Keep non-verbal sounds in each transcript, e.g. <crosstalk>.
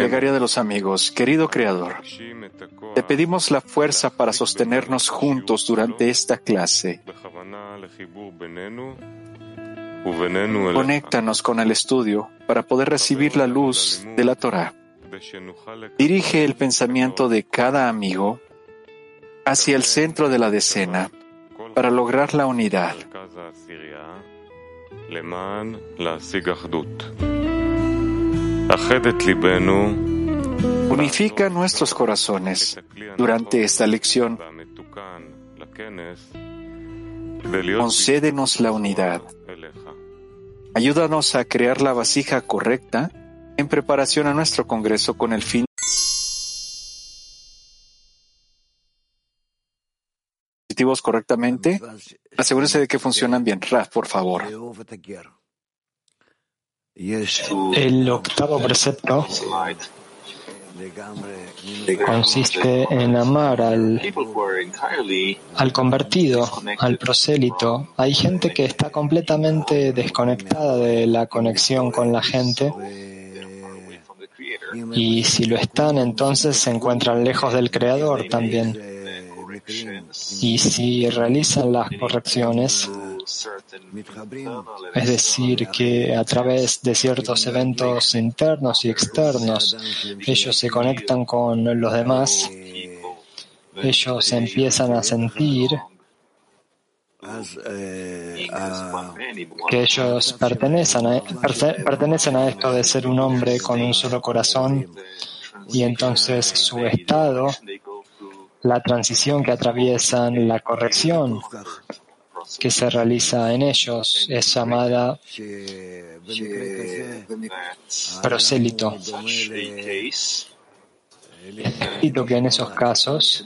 Plegaria de los amigos, querido Creador, te pedimos la fuerza para sostenernos juntos durante esta clase. Conéctanos con el estudio para poder recibir la luz de la Torah. Dirige el pensamiento de cada amigo hacia el centro de la decena para lograr la unidad. Unifica nuestros corazones durante esta lección. Concédenos la unidad. Ayúdanos a crear la vasija correcta en preparación a nuestro Congreso con el fin correctamente. Asegúrese de que funcionan bien. Raf, por favor. El octavo precepto consiste en amar al, al convertido, al prosélito. Hay gente que está completamente desconectada de la conexión con la gente y si lo están, entonces se encuentran lejos del Creador también. Y si realizan las correcciones, es decir, que a través de ciertos eventos internos y externos ellos se conectan con los demás, ellos empiezan a sentir que ellos pertenecen a, pertenecen a esto de ser un hombre con un solo corazón y entonces su estado, la transición que atraviesan, la corrección que se realiza en ellos es llamada prosélito. Escrito que en esos casos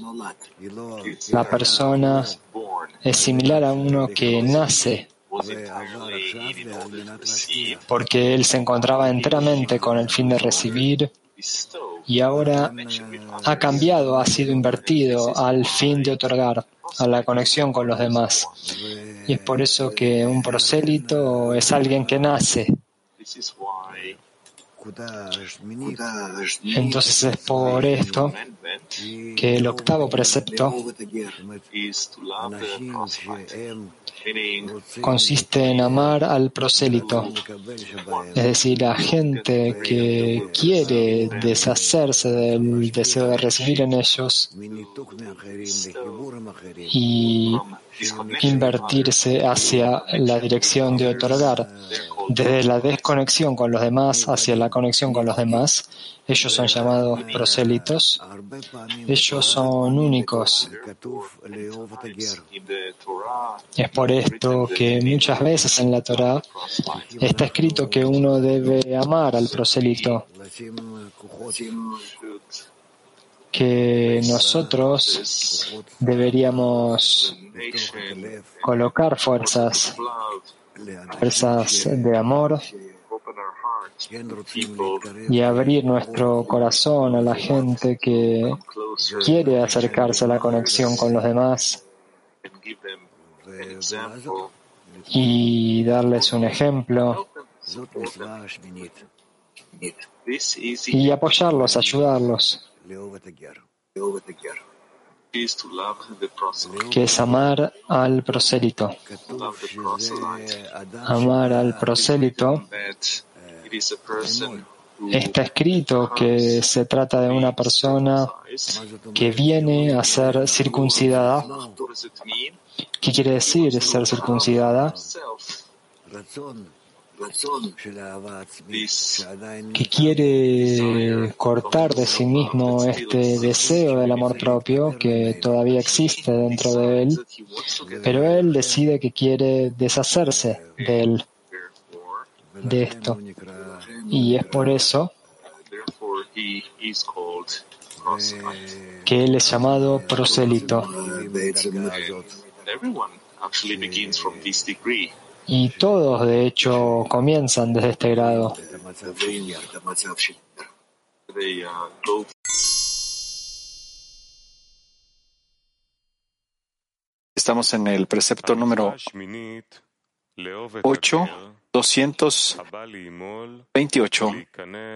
la persona es similar a uno que nace porque él se encontraba enteramente con el fin de recibir y ahora ha cambiado, ha sido invertido al fin de otorgar, a la conexión con los demás. Y es por eso que un prosélito es alguien que nace. Entonces es por esto que el octavo precepto consiste en amar al prosélito, es decir, a gente que quiere deshacerse del deseo de recibir en ellos y invertirse hacia la dirección de otorgar, desde la desconexión con los demás hacia la conexión con los demás. Ellos son llamados prosélitos. Ellos son únicos. Es por esto que muchas veces en la Torah está escrito que uno debe amar al prosélito que nosotros deberíamos colocar fuerzas, fuerzas de amor y abrir nuestro corazón a la gente que quiere acercarse a la conexión con los demás y darles un ejemplo y apoyarlos, ayudarlos que es amar al prosélito. Amar al prosélito está escrito que se trata de una persona que viene a ser circuncidada. ¿Qué quiere decir ser circuncidada? Que quiere cortar de sí mismo este deseo del amor propio que todavía existe dentro de él, pero él decide que quiere deshacerse de él, de esto. Y es por eso que él es llamado prosélito. Y todos, de hecho, comienzan desde este grado. Estamos en el precepto número 8 228.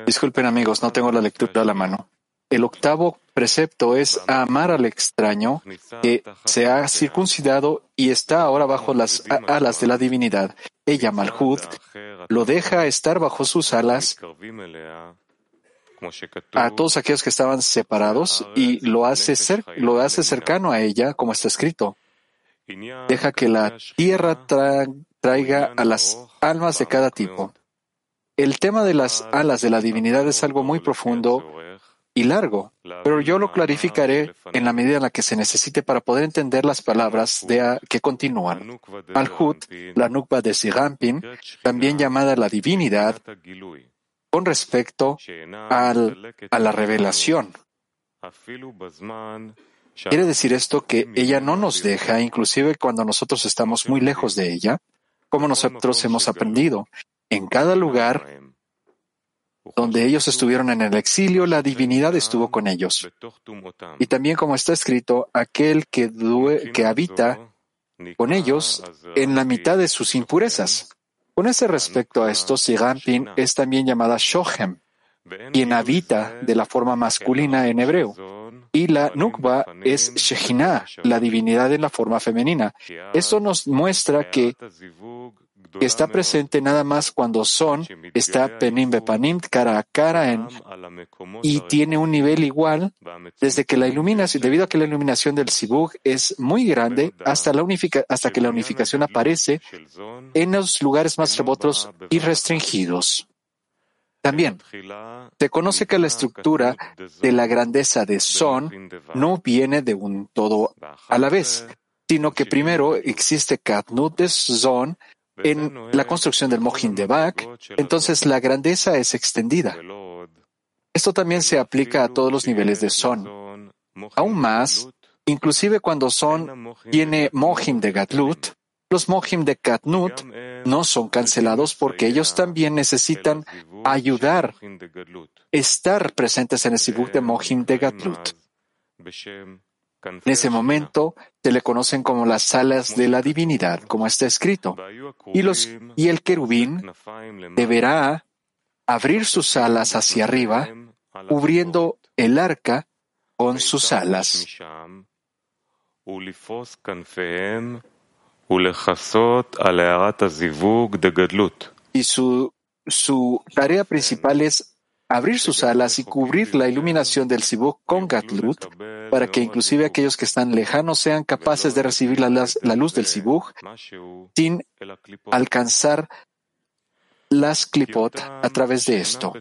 Disculpen amigos, no tengo la lectura a la mano. El octavo precepto es amar al extraño que se ha circuncidado y está ahora bajo las alas de la divinidad. Ella, Malhud, lo deja estar bajo sus alas a todos aquellos que estaban separados y lo hace, lo hace cercano a ella, como está escrito. Deja que la tierra traiga a las almas de cada tipo. El tema de las alas de la divinidad es algo muy profundo y largo, pero yo lo clarificaré en la medida en la que se necesite para poder entender las palabras de que continúan. Malhut, la nukba de Sirampin, también llamada la divinidad, con respecto al, a la revelación. Quiere decir esto que ella no nos deja, inclusive cuando nosotros estamos muy lejos de ella, como nosotros hemos aprendido. En cada lugar donde ellos estuvieron en el exilio, la divinidad estuvo con ellos. Y también como está escrito, aquel que, que habita con ellos en la mitad de sus impurezas. Con ese respecto a esto, Sigampin es también llamada Shohem, quien habita de la forma masculina en hebreo. Y la Nukba es Shekhinah, la divinidad en la forma femenina. Esto nos muestra que que está presente nada más cuando son, está penim bepanim, cara a cara, en, y tiene un nivel igual desde que la iluminación, debido a que la iluminación del Sibug es muy grande hasta, la unifica, hasta que la unificación aparece en los lugares más remotos y restringidos. También se conoce que la estructura de la grandeza de Son no viene de un todo a la vez, sino que primero existe Katnut de Son en la construcción del Mohin de Bak, entonces la grandeza es extendida. Esto también se aplica a todos los niveles de Son. Aún más, inclusive cuando Son tiene Mohim de Gatlut, los Mohim de Katnut no son cancelados porque ellos también necesitan ayudar, estar presentes en el Sibuk de Mohim de Gatlut. En ese momento se le conocen como las salas de la divinidad, como está escrito. Y el querubín deberá abrir sus alas hacia arriba, cubriendo el arca con sus alas. Y su, su tarea principal es abrir sus alas y cubrir la iluminación del Sibuk con Gatlut, para que inclusive aquellos que están lejanos sean capaces de recibir la, luz del Sibuk sin alcanzar las klipot a través de esto.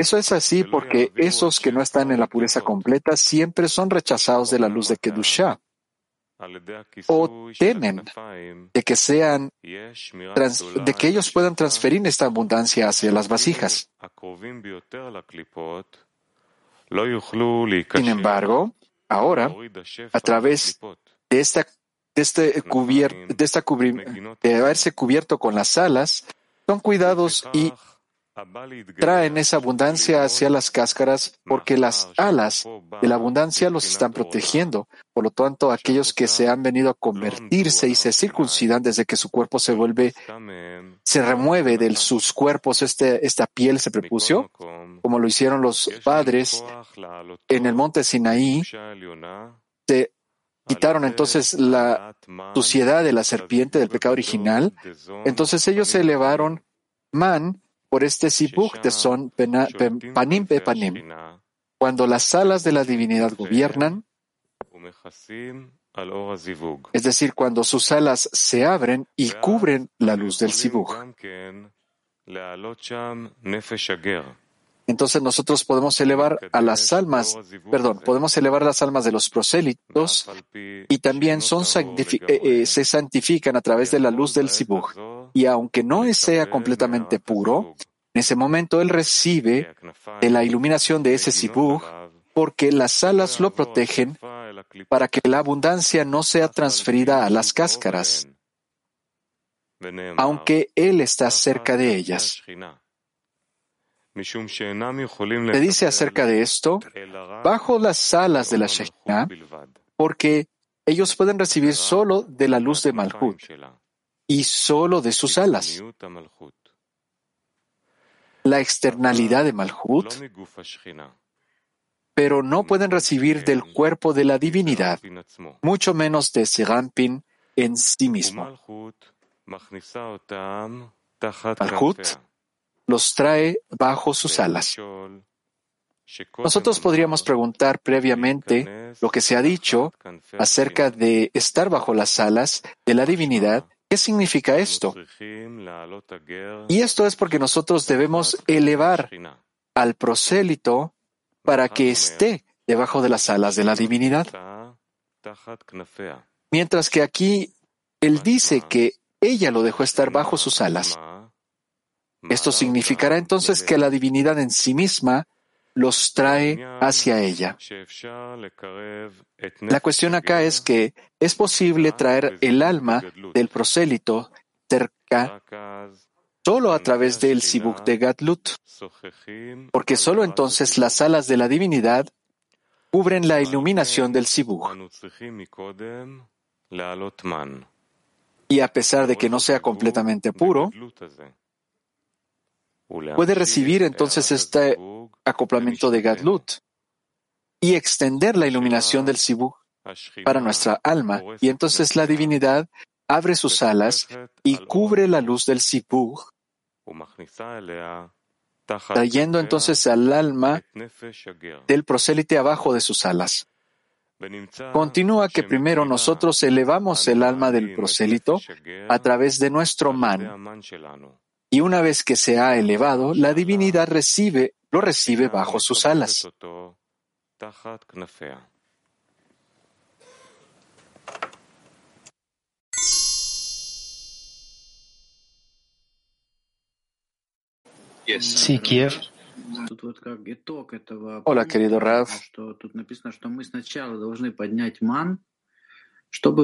Eso es así porque esos que no están en la pureza completa siempre son rechazados de la luz de Kedushah o temen de que sean de que ellos puedan transferir esta abundancia hacia las vasijas. Sin embargo, ahora, a través de esta de este cubierto, de esta de haberse cubierto con las alas, son cuidados y traen esa abundancia hacia las cáscaras porque las alas de la abundancia los están protegiendo. Por lo tanto, aquellos que se han venido a convertirse y se circuncidan desde que su cuerpo se vuelve, se remueve de sus cuerpos este, esta piel se prepucio, como lo hicieron los padres en el monte Sinaí, se quitaron entonces la suciedad de la serpiente del pecado original, entonces ellos se elevaron man por este sibuk de son panim panim. Cuando las alas de la divinidad gobiernan, es decir, cuando sus alas se abren y cubren la luz del sibuk. Entonces nosotros podemos elevar a las almas, perdón, podemos elevar las almas de los prosélitos y también son eh, eh, se santifican a través de la luz del sibuk y aunque no sea completamente puro, en ese momento él recibe de la iluminación de ese sibug porque las alas lo protegen para que la abundancia no sea transferida a las cáscaras, aunque él está cerca de ellas. Se dice acerca de esto, bajo las alas de la Shekinah, porque ellos pueden recibir solo de la luz de Malhut y solo de sus alas. La externalidad de Malhut, pero no pueden recibir del cuerpo de la divinidad, mucho menos de Serampin en sí mismo. Malhut los trae bajo sus alas. Nosotros podríamos preguntar previamente lo que se ha dicho acerca de estar bajo las alas de la divinidad. ¿Qué significa esto? Y esto es porque nosotros debemos elevar al prosélito para que esté debajo de las alas de la divinidad. Mientras que aquí él dice que ella lo dejó estar bajo sus alas. Esto significará entonces que la divinidad en sí misma los trae hacia ella. La cuestión acá es que es posible traer el alma del prosélito cerca solo a través del Sibuk de Gatlut, porque solo entonces las alas de la divinidad cubren la iluminación del Sibuk. Y a pesar de que no sea completamente puro, puede recibir entonces este acoplamiento de Gadlut y extender la iluminación del Sibuk para nuestra alma. Y entonces la divinidad abre sus alas y cubre la luz del Sibuk, trayendo entonces al alma del prosélite abajo de sus alas. Continúa que primero nosotros elevamos el alma del prosélito a través de nuestro man y una vez que se ha elevado, la divinidad recibe, lo recibe bajo sus alas. Sí, Kiev. Hola, querido Rav.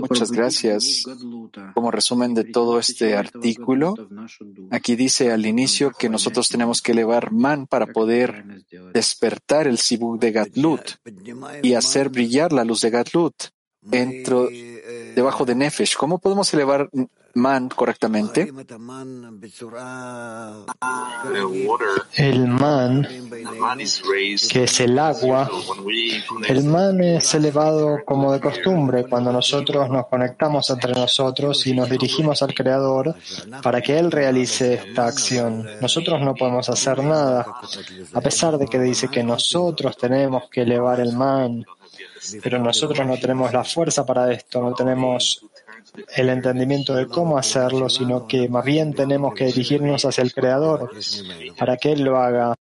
Muchas gracias. Como resumen de todo este artículo, aquí dice al inicio que nosotros tenemos que elevar man para poder despertar el sibuk de Gatlut y hacer brillar la luz de Gatlut dentro, debajo de Nefesh. ¿Cómo podemos elevar man correctamente? El man, que es el agua, el man es elevado como de costumbre cuando nosotros nos conectamos entre nosotros y nos dirigimos al Creador para que Él realice esta acción. Nosotros no podemos hacer nada, a pesar de que dice que nosotros tenemos que elevar el man, pero nosotros no tenemos la fuerza para esto, no tenemos el entendimiento de cómo hacerlo, sino que más bien tenemos que dirigirnos hacia el Creador para que Él lo haga.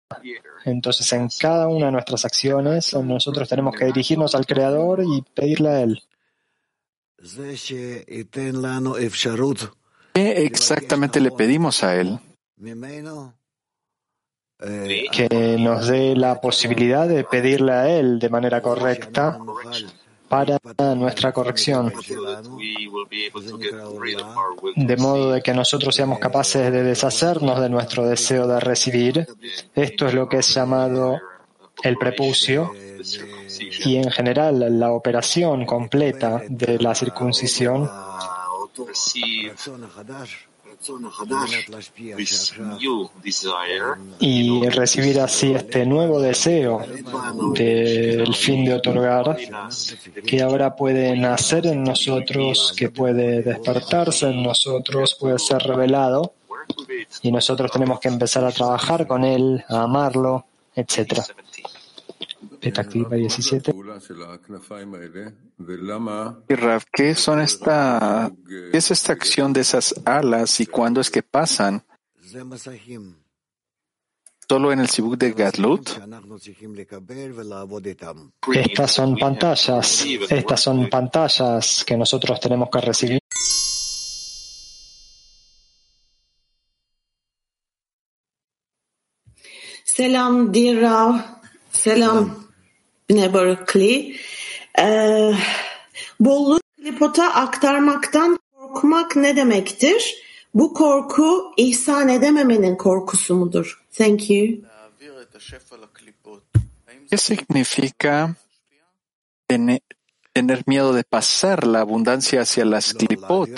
Entonces, en cada una de nuestras acciones, nosotros tenemos que dirigirnos al Creador y pedirle a Él. ¿Qué exactamente le pedimos a Él? Que nos dé la posibilidad de pedirle a Él de manera correcta para nuestra corrección, de modo de que nosotros seamos capaces de deshacernos de nuestro deseo de recibir. Esto es lo que es llamado el prepucio y en general la operación completa de la circuncisión y recibir así este nuevo deseo del fin de otorgar que ahora puede nacer en nosotros, que puede despertarse en nosotros, puede ser revelado y nosotros tenemos que empezar a trabajar con él, a amarlo, etc. Petactiva 17. ¿Qué son esta, qué es esta acción de esas alas y cuándo es que pasan? ¿Solo en el Sibuk de Gadlut? Estas son pantallas, estas son pantallas que nosotros tenemos que recibir. Selam, dear Rav. Selam. Berkeley. Ee, bolluğu klipota aktarmaktan korkmak ne demektir? Bu korku ihsan edememenin korkusu mudur? Thank you. ¿Qué significa tener miedo de pasar la abundancia hacia las clipot.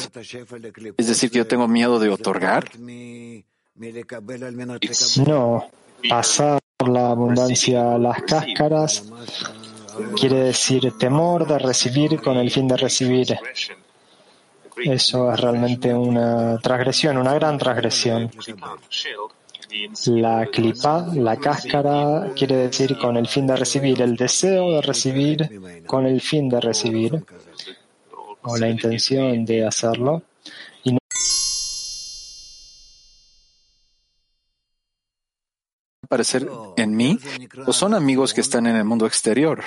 Es decir, que yo tengo miedo de otorgar. No, pasar la abundancia las cáscaras quiere decir temor de recibir con el fin de recibir. Eso es realmente una transgresión, una gran transgresión. La clipa, la cáscara, quiere decir con el fin de recibir, el deseo de recibir con el fin de recibir, o la intención de hacerlo. Aparecer en mí o son amigos que están en el mundo exterior.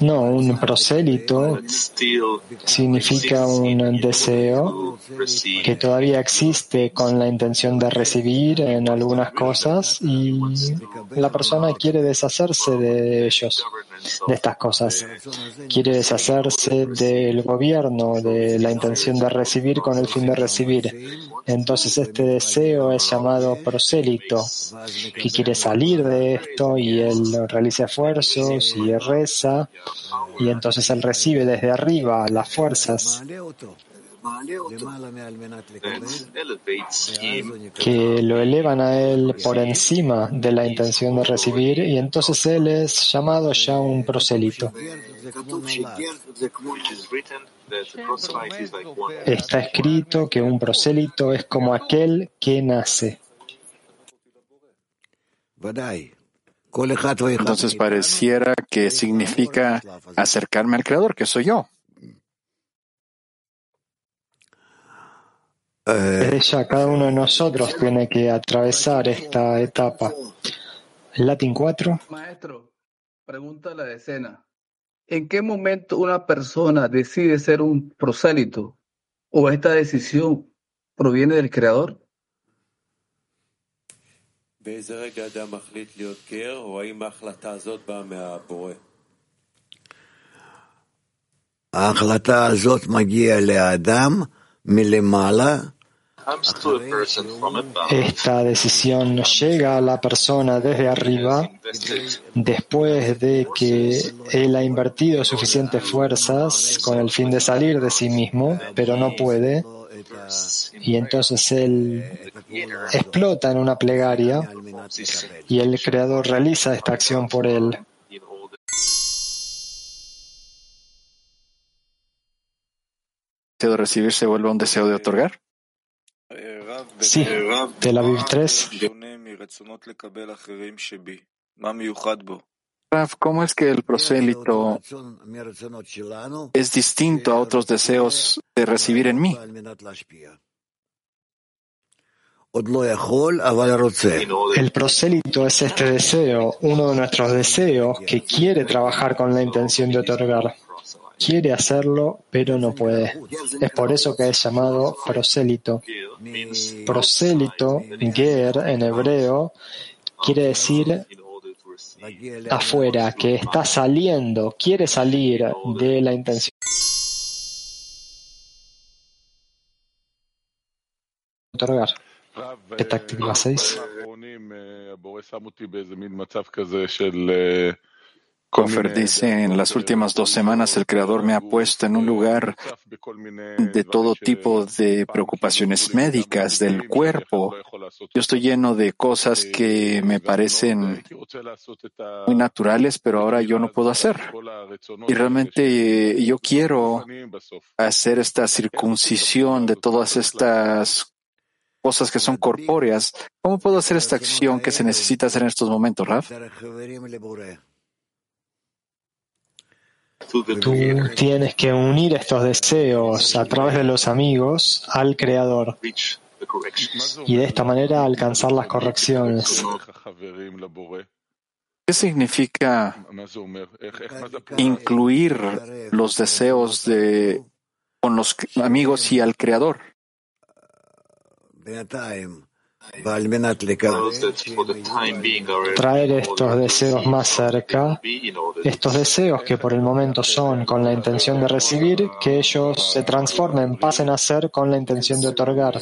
No, un prosélito significa un deseo que todavía existe con la intención de recibir en algunas cosas y la persona quiere deshacerse de ellos, de estas cosas. Quiere deshacerse del gobierno, de la intención de recibir con el fin de recibir. Entonces este deseo es llamado prosélito, que quiere salir de esto y él realiza esfuerzos y reza y entonces él recibe desde arriba las fuerzas que lo elevan a él por encima de la intención de recibir y entonces él es llamado ya un prosélito. Está escrito que un prosélito es como aquel que nace. Entonces pareciera que significa acercarme al Creador, que soy yo. Ya cada uno de nosotros tiene que atravesar esta etapa. Latin 4. Maestro, pregunta la decena. ¿En qué momento una persona decide ser un prosélito o esta decisión proviene del Creador? ההחלטה הזאת מגיעה לאדם מלמעלה Esta decisión llega a la persona desde arriba después de que él ha invertido suficientes fuerzas con el fin de salir de sí mismo, pero no puede. Y entonces él explota en una plegaria y el Creador realiza esta acción por él. ¿El deseo de recibir se vuelve un deseo de otorgar? Sí, Tel Aviv 3. Raf, ¿cómo es que el prosélito es distinto a otros deseos de recibir en mí? El prosélito es este deseo, uno de nuestros deseos que quiere trabajar con la intención de otorgar. Quiere hacerlo, pero no puede. Es por eso que es llamado prosélito. Prosélito, ger en hebreo, quiere decir afuera, que está saliendo, quiere salir de la intención. Otorgar. Petactiva 6. Kofer dice, en las últimas dos semanas el Creador me ha puesto en un lugar de todo tipo de preocupaciones médicas del cuerpo. Yo estoy lleno de cosas que me parecen muy naturales, pero ahora yo no puedo hacer. Y realmente yo quiero hacer esta circuncisión de todas estas cosas que son corpóreas. ¿Cómo puedo hacer esta acción que se necesita hacer en estos momentos, Raf? Tú tienes que unir estos deseos a través de los amigos al Creador y de esta manera alcanzar las correcciones. ¿Qué significa incluir los deseos de, con los amigos y al Creador? Traer estos deseos más cerca, estos deseos que por el momento son con la intención de recibir, que ellos se transformen, pasen a ser con la intención de otorgar.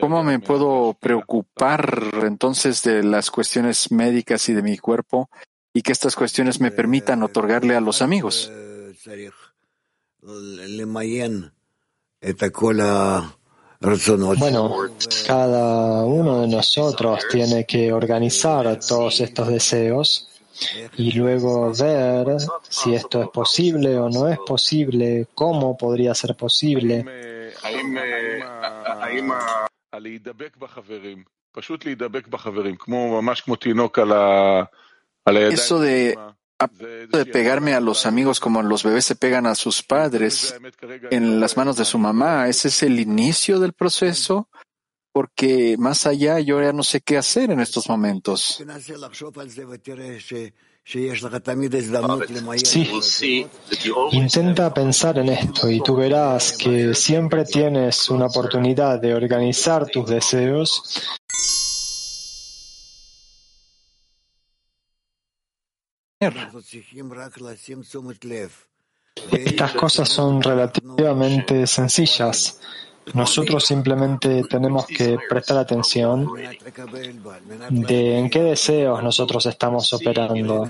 ¿Cómo me puedo preocupar entonces de las cuestiones médicas y de mi cuerpo y que estas cuestiones me permitan otorgarle a los amigos. Bueno, cada uno de nosotros tiene que organizar todos estos deseos y luego ver si esto es posible o no es posible, cómo podría ser posible. Eso de de pegarme a los amigos como los bebés se pegan a sus padres en las manos de su mamá, ¿ese es el inicio del proceso? Porque más allá yo ya no sé qué hacer en estos momentos. Sí, intenta pensar en esto y tú verás que siempre tienes una oportunidad de organizar tus deseos Estas cosas son relativamente sencillas. Nosotros simplemente tenemos que prestar atención de en qué deseos nosotros estamos operando,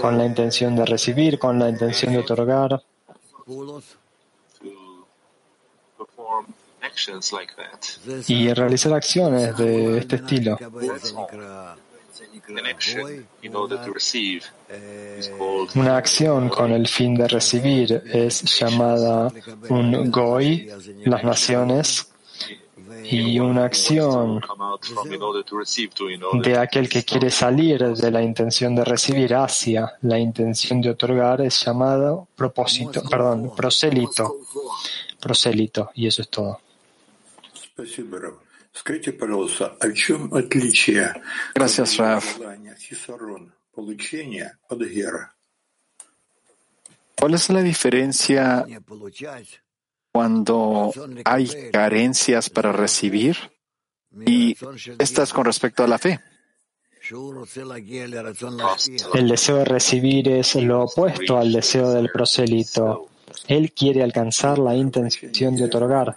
con la intención de recibir, con la intención de otorgar. Y realizar acciones de este estilo. Una acción con el fin de recibir es llamada un goy, las naciones, y una acción de aquel que quiere salir de la intención de recibir hacia la intención de otorgar es llamado propósito, perdón, prosélito, prosélito, y eso es todo. Gracias, Raf. ¿Cuál es la diferencia cuando hay carencias para recibir? Y estas con respecto a la fe. El deseo de recibir es lo opuesto al deseo del prosélito. Él quiere alcanzar la intención de otorgar.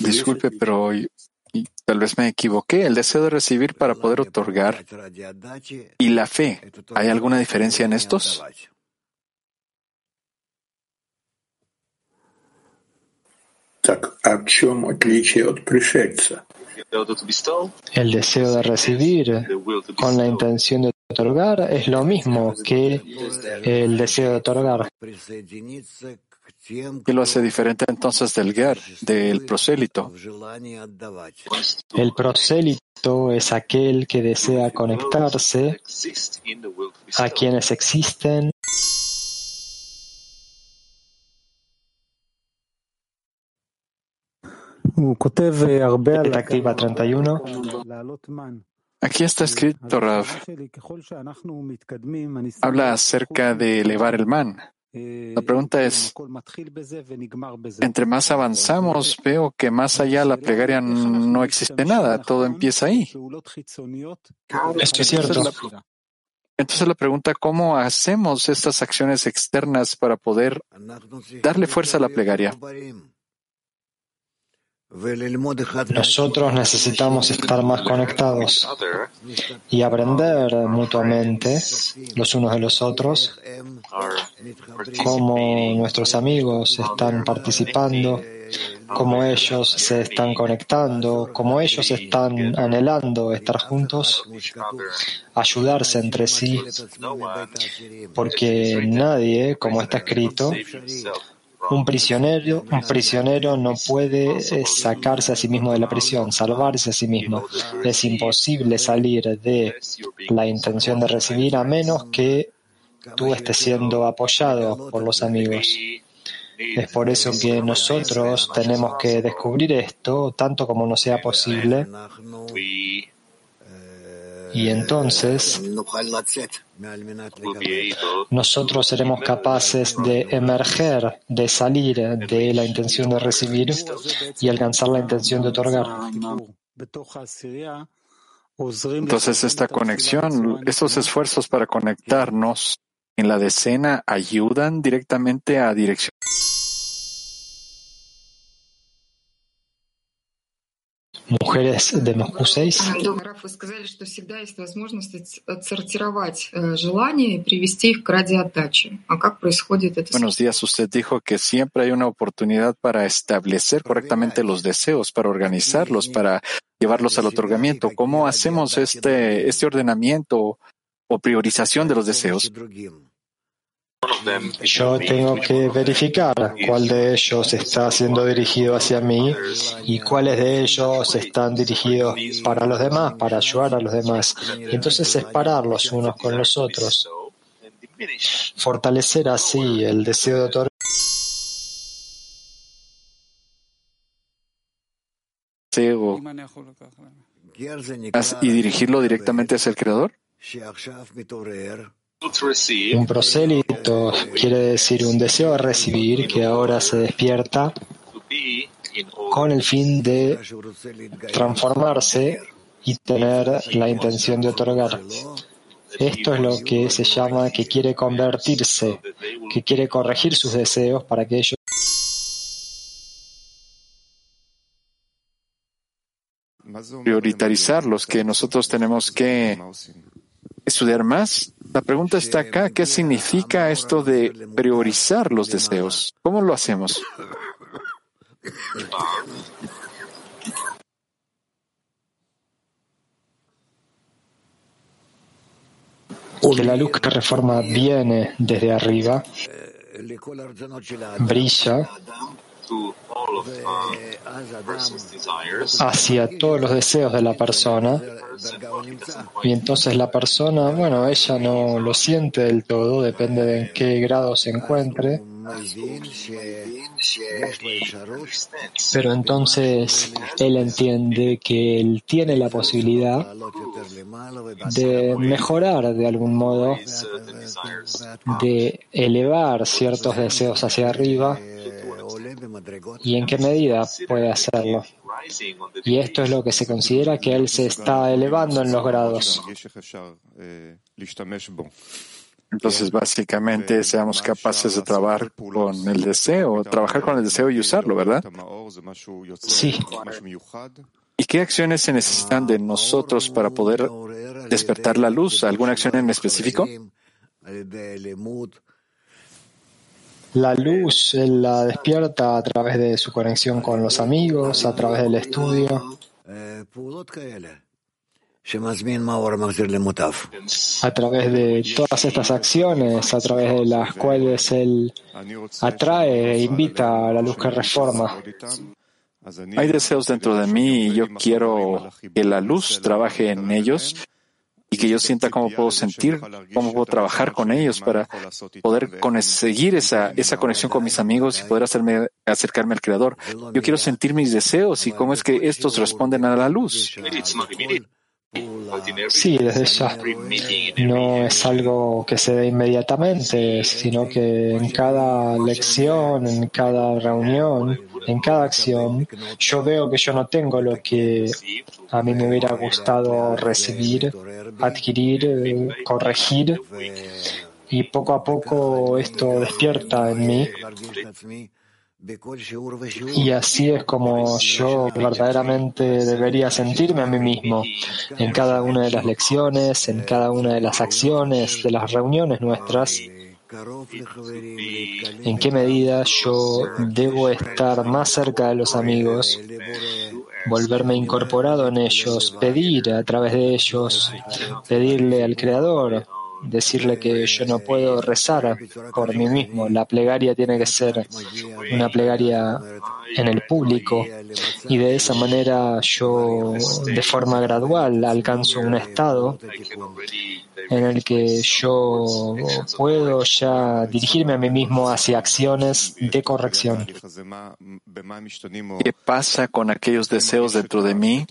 Disculpe, pero tal vez me equivoqué. El deseo de recibir para poder otorgar y la fe, ¿hay alguna diferencia en estos? El deseo de recibir con la intención de otorgar es lo mismo que el deseo de otorgar. ¿Qué lo hace diferente entonces del ger, del prosélito? El prosélito es aquel que desea conectarse a quienes existen activa 31. Aquí está escrito, Rav. Habla acerca de elevar el man. La pregunta es, entre más avanzamos, veo que más allá la plegaria no existe nada, todo empieza ahí. Esto es cierto. Entonces la pregunta, ¿cómo hacemos estas acciones externas para poder darle fuerza a la plegaria? Nosotros necesitamos estar más conectados y aprender mutuamente los unos de los otros cómo nuestros amigos están participando, cómo ellos se están conectando, cómo ellos están anhelando estar juntos, ayudarse entre sí, porque nadie, como está escrito, un prisionero, no puede eh, sacarse a sí mismo de la prisión, salvarse a sí mismo. Es imposible salir de la intención de recibir a menos que tú estés siendo apoyado por los amigos. Es por eso que nosotros tenemos que descubrir esto tanto como nos sea posible y entonces nosotros seremos capaces de emerger, de salir de la intención de recibir y alcanzar la intención de otorgar. Entonces esta conexión, estos esfuerzos para conectarnos en la decena ayudan directamente a direccionar mujeres de Moscú 6. Buenos días. Usted dijo que siempre hay una oportunidad para establecer correctamente los deseos, para organizarlos, para llevarlos al otorgamiento. ¿Cómo hacemos este, este ordenamiento o priorización de los deseos? Yo tengo que verificar cuál de ellos está siendo dirigido hacia mí y cuáles de ellos están dirigidos para los demás, para ayudar a los demás. Y entonces separarlos unos con los otros. Fortalecer así el deseo de otorgar. Y dirigirlo directamente hacia el Creador. Un prosélito quiere decir un deseo de recibir que ahora se despierta con el fin de transformarse y tener la intención de otorgar. Esto es lo que se llama que quiere convertirse, que quiere corregir sus deseos para que ellos Priorizar los que nosotros tenemos que estudiar más. La pregunta está acá, ¿qué significa esto de priorizar los deseos? ¿Cómo lo hacemos? que la luz que reforma viene desde arriba, brilla hacia todos los deseos de la persona. Y entonces la persona, bueno, ella no lo siente del todo, depende de en qué grado se encuentre, pero entonces él entiende que él tiene la posibilidad de mejorar de algún modo, de elevar ciertos deseos hacia arriba y en qué medida puede hacerlo. Y esto es lo que se considera que él se está elevando en los grados. Entonces, básicamente, seamos capaces de trabajar con el deseo, trabajar con el deseo y usarlo, ¿verdad? Sí. ¿Y qué acciones se necesitan de nosotros para poder despertar la luz? ¿Alguna acción en específico? La luz él la despierta a través de su conexión con los amigos, a través del estudio, a través de todas estas acciones, a través de las cuales él atrae e invita a la luz que reforma. Hay deseos dentro de mí y yo quiero que la luz trabaje en ellos y que yo sienta cómo puedo sentir, cómo puedo trabajar con ellos para poder conseguir esa, esa conexión con mis amigos y poder hacerme, acercarme al Creador. Yo quiero sentir mis deseos y cómo es que estos responden a la luz. Sí, desde ya. No es algo que se dé inmediatamente, sino que en cada lección, en cada reunión, en cada acción, yo veo que yo no tengo lo que a mí me hubiera gustado recibir, adquirir, eh, corregir, y poco a poco esto despierta en mí. Y así es como yo verdaderamente debería sentirme a mí mismo en cada una de las lecciones, en cada una de las acciones, de las reuniones nuestras. En qué medida yo debo estar más cerca de los amigos, volverme incorporado en ellos, pedir a través de ellos, pedirle al Creador, decirle que yo no puedo rezar por mí mismo. La plegaria tiene que ser una plegaria en el público y de esa manera yo de forma gradual alcanzo un estado en el que yo puedo ya dirigirme a mí mismo hacia acciones de corrección. ¿Qué pasa con aquellos deseos dentro de mí?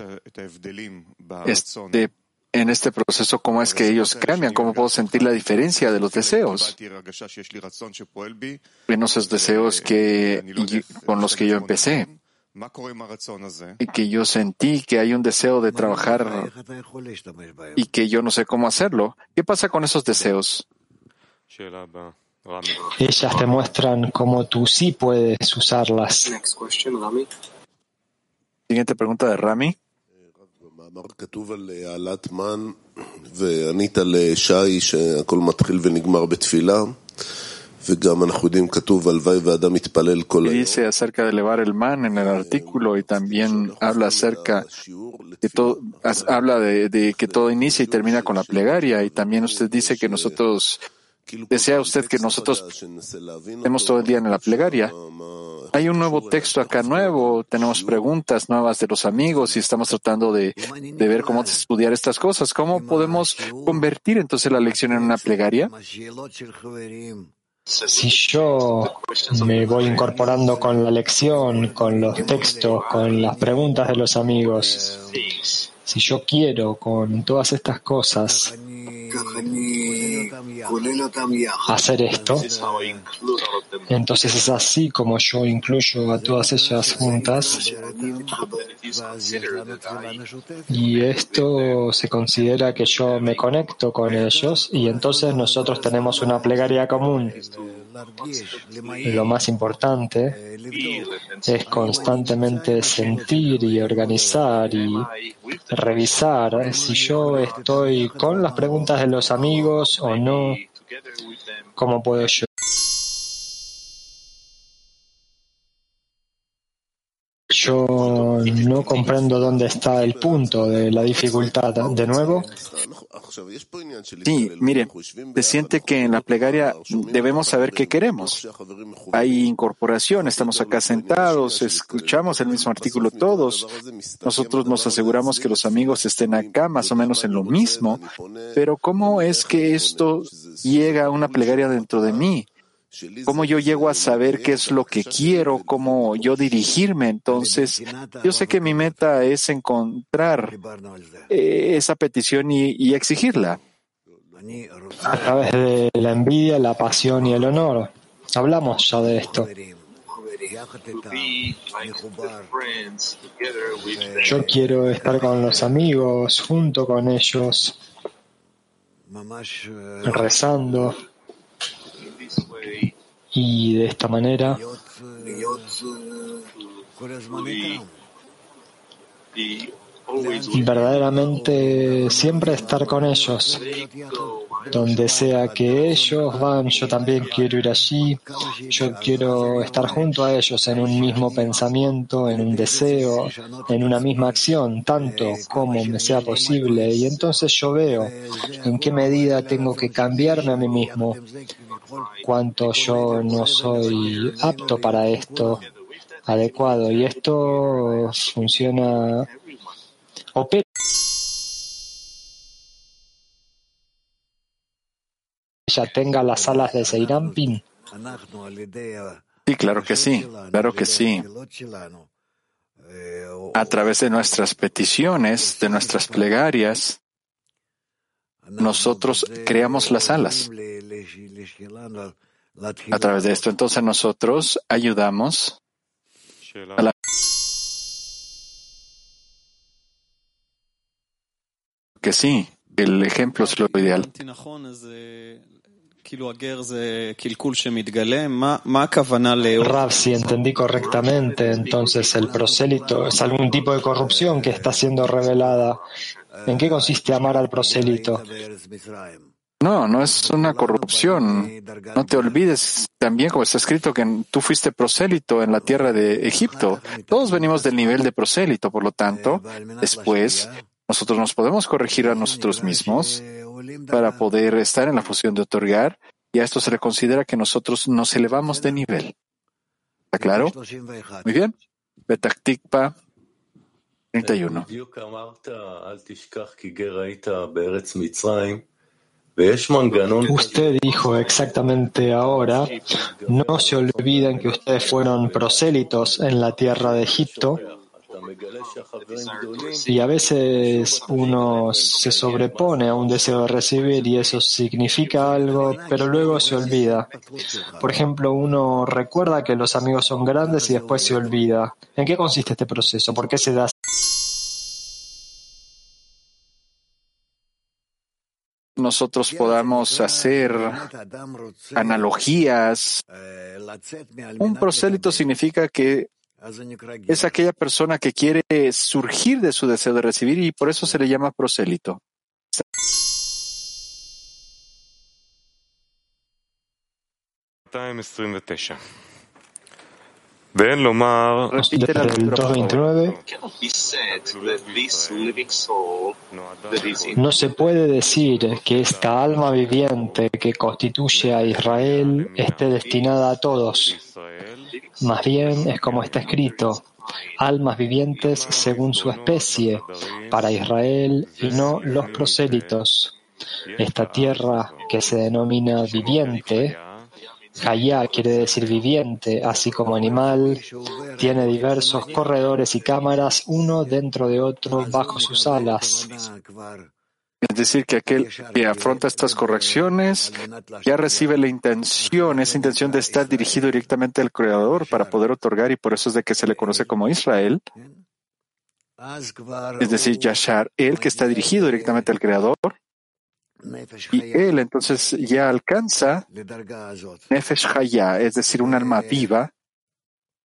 Este, en este proceso, ¿cómo es que ellos cambian? ¿Cómo puedo sentir la diferencia de los deseos? En esos deseos que, con los que yo empecé. Y que yo sentí que hay un deseo de trabajar y que yo no sé cómo hacerlo. ¿Qué pasa con esos deseos? Ellas te muestran cómo tú sí puedes usarlas. Siguiente pregunta de Rami. Dice acerca de elevar el man en el artículo y también habla acerca de todo, habla de, de que todo inicia y termina con la plegaria y también usted dice que nosotros desea usted que nosotros estemos todo el día en la plegaria. Hay un nuevo texto acá nuevo, tenemos preguntas nuevas de los amigos y estamos tratando de, de ver cómo estudiar estas cosas. ¿Cómo podemos convertir entonces la lección en una plegaria? Si yo me voy incorporando con la lección, con los textos, con las preguntas de los amigos, si yo quiero con todas estas cosas hacer esto, entonces es así como yo incluyo a todas ellas juntas. Y esto se considera que yo me conecto con ellos y entonces nosotros tenemos una plegaria común. Lo más importante es constantemente sentir y organizar y revisar si yo estoy con las preguntas de los amigos o no, cómo puedo yo. Yo no comprendo dónde está el punto de la dificultad. De nuevo. Sí, mire, se siente que en la plegaria debemos saber qué queremos. Hay incorporación, estamos acá sentados, escuchamos el mismo artículo todos. Nosotros nos aseguramos que los amigos estén acá más o menos en lo mismo. Pero ¿cómo es que esto llega a una plegaria dentro de mí? Cómo yo llego a saber qué es lo que quiero, cómo yo dirigirme. Entonces, yo sé que mi meta es encontrar eh, esa petición y, exigirla. A través de la envidia, la pasión y el honor. Hablamos ya de esto. Yo quiero estar con los amigos, junto con ellos, rezando y de esta manera verdaderamente siempre estar con ellos. Donde sea que ellos van, yo también quiero ir allí. Yo quiero estar junto a ellos en un mismo pensamiento, en un deseo, en una misma acción, tanto como me sea posible. Y entonces yo veo en qué medida tengo que cambiarme a mí mismo, cuánto yo no soy apto para esto adecuado. Y esto funciona opera ella tenga las alas de Seirampin? Sí, claro que sí, claro que sí. A través de nuestras peticiones, de nuestras plegarias, nosotros creamos las alas. A través de esto, entonces nosotros ayudamos a la que sí, el ejemplo es lo ideal. Rav, si entendí correctamente, entonces el prosélito es algún tipo de corrupción que está siendo revelada. ¿En qué consiste amar al prosélito? No, no es una corrupción. No te olvides también, como está escrito, que tú fuiste prosélito en la tierra de Egipto. Todos venimos del nivel de prosélito, por lo tanto, después nosotros nos podemos corregir a nosotros mismos para poder estar en la fusión de otorgar y a esto se le considera que nosotros nos elevamos de nivel. ¿Está claro? Muy bien. Betaktikpa 31. Usted dijo exactamente ahora, no se olviden que ustedes fueron prosélitos en la tierra de Egipto y a veces uno se sobrepone a un deseo de recibir y eso significa algo, pero luego se olvida. Por ejemplo, uno recuerda que los amigos son grandes y después se olvida. ¿En qué consiste este proceso? ¿Por qué se da? Nosotros podamos hacer analogías. Un prosélito significa que es aquella persona que quiere surgir de su deseo de recibir y por eso se le llama prosélito. Repite la el lectura, por favor. 229. No se puede decir que esta alma viviente que constituye a Israel esté destinada a todos. Más bien es como está escrito, almas vivientes según su especie, para Israel y no los prosélitos. Esta tierra que se denomina viviente, Hayá quiere decir viviente, así como animal, tiene diversos corredores y cámaras, uno dentro de otro bajo sus alas. Es decir, que aquel que afronta estas correcciones ya recibe la intención, esa intención de estar dirigido directamente al Creador para poder otorgar, y por eso es de que se le conoce como Israel. Es decir, Yashar, él que está dirigido directamente al Creador, y él entonces ya alcanza Nefesh Hayah, es decir, un alma viva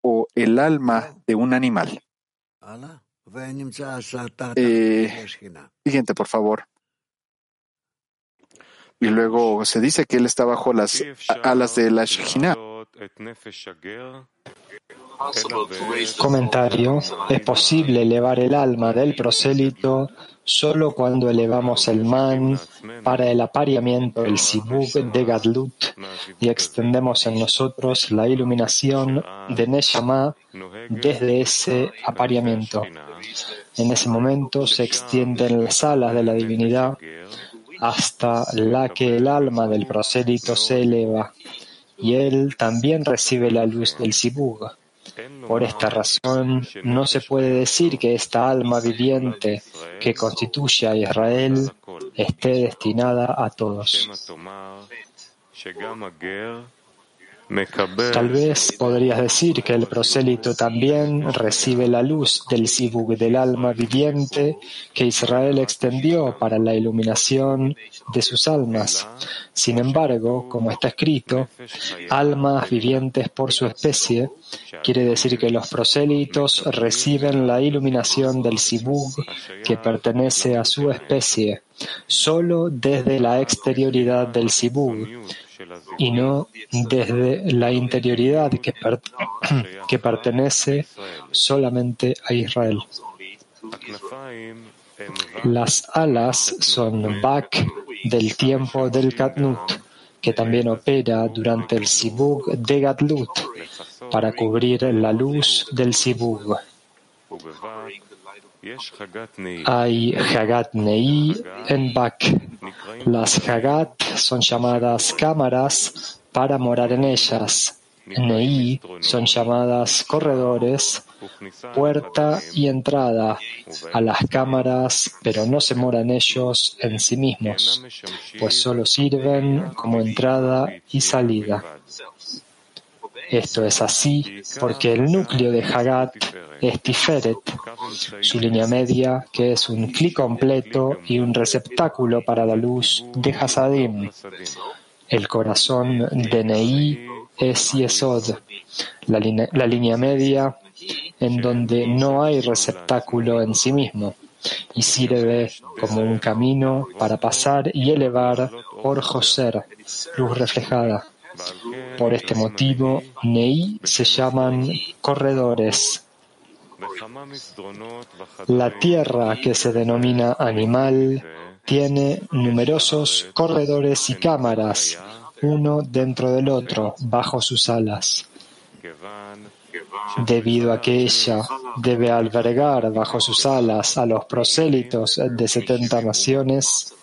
o el alma de un animal. Eh, siguiente, por favor. Y luego se dice que él está bajo las alas de la Shekhinah. Comentario. Es posible elevar el alma del prosélito solo cuando elevamos el man para el apareamiento, el sibuk de Gadlut, y extendemos en nosotros la iluminación de Neshama desde ese apareamiento. En ese momento se extienden las alas de la divinidad hasta la que el alma del prosélito se eleva, y él también recibe la luz del sibug. Por esta razón, no se puede decir que esta alma viviente que constituye a Israel esté destinada a todos. Tal vez podrías decir que el prosélito también recibe la luz del sibug del alma viviente que Israel extendió para la iluminación de sus almas. Sin embargo, como está escrito, almas vivientes por su especie, quiere decir que los prosélitos reciben la iluminación del sibug que pertenece a su especie, solo desde la exterioridad del sibug y no desde la interioridad que, per- <clears throat> que pertenece solamente a Israel. Las alas son Bak del tiempo del Katnut, que también opera durante el Sibug de Gadlut para cubrir la luz del Sibug. Hay Hagat Nei en Bak. Las Hagat son llamadas cámaras para morar en ellas. Nei son llamadas corredores, puerta y entrada a las cámaras, pero no se moran ellos en sí mismos, pues solo sirven como entrada y salida. Esto es así porque el núcleo de Hagat es Tiferet, su línea media, que es un clic completo y un receptáculo para la luz de Hasadim. El corazón de Nei es Yesod, la línea media en donde no hay receptáculo en sí mismo y sirve como un camino para pasar y elevar Or Joser, luz reflejada. Por este motivo, Nei se llaman corredores. La tierra que se denomina animal tiene numerosos corredores y cámaras, uno dentro del otro, bajo sus alas. Debido a que ella debe albergar bajo sus alas a los prosélitos de setenta naciones,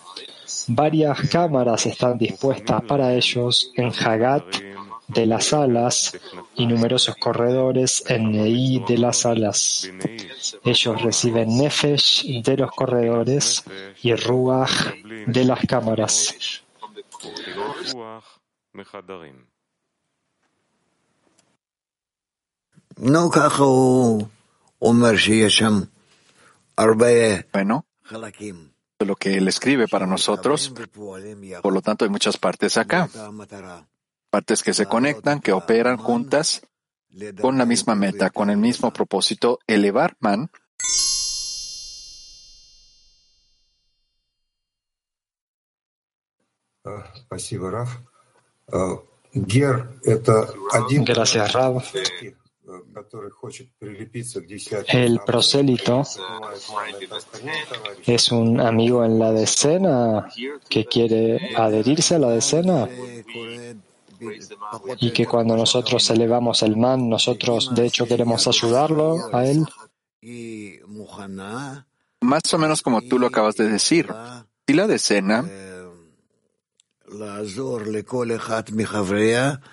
Varias cámaras están dispuestas para ellos en Hagat de las alas y numerosos corredores en Nei de las alas. Ellos reciben Nefesh de los corredores y Ruach de las cámaras. Bueno, lo que él escribe para nosotros. Por lo tanto, hay muchas partes acá, partes que se conectan, que operan juntas con la misma meta, con el mismo propósito, elevar man. Gracias, Raf. El prosélito es un amigo en la decena que quiere adherirse a la decena y que cuando nosotros elevamos el man, nosotros de hecho queremos ayudarlo a él. Más o menos como tú lo acabas de decir. Si la decena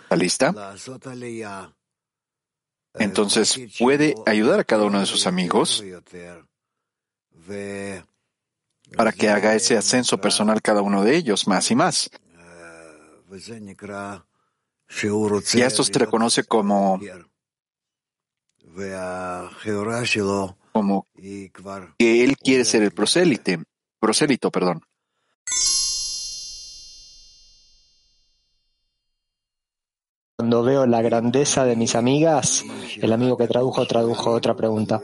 ¿Está lista? Entonces puede ayudar a cada uno de sus amigos para que haga ese ascenso personal cada uno de ellos más y más. Y a esto se reconoce como, como que él quiere ser el prosélite, prosélito, perdón. Cuando veo la grandeza de mis amigas, el amigo que tradujo tradujo otra pregunta.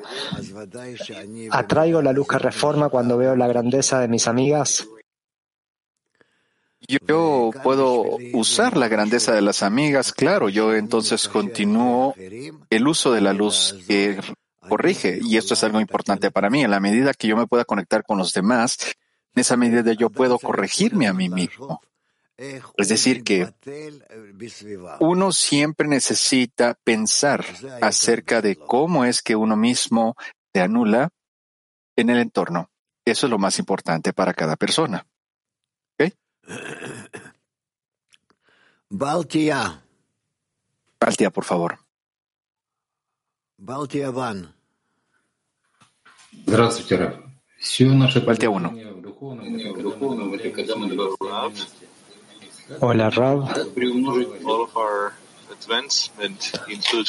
¿Atraigo la luz que reforma cuando veo la grandeza de mis amigas? Yo puedo usar la grandeza de las amigas, claro, yo entonces continúo el uso de la luz que corrige, y esto es algo importante para mí. En la medida que yo me pueda conectar con los demás, en esa medida yo puedo corregirme a mí mismo. Es decir, que uno siempre necesita pensar acerca de cómo es que uno mismo se anula en el entorno. Eso es lo más importante para cada persona. ¿Okay? Baltia. Baltia, por favor. Baltia Van. Здравствуйте, Раф. Все наше Baltia 1. Hola, Rab.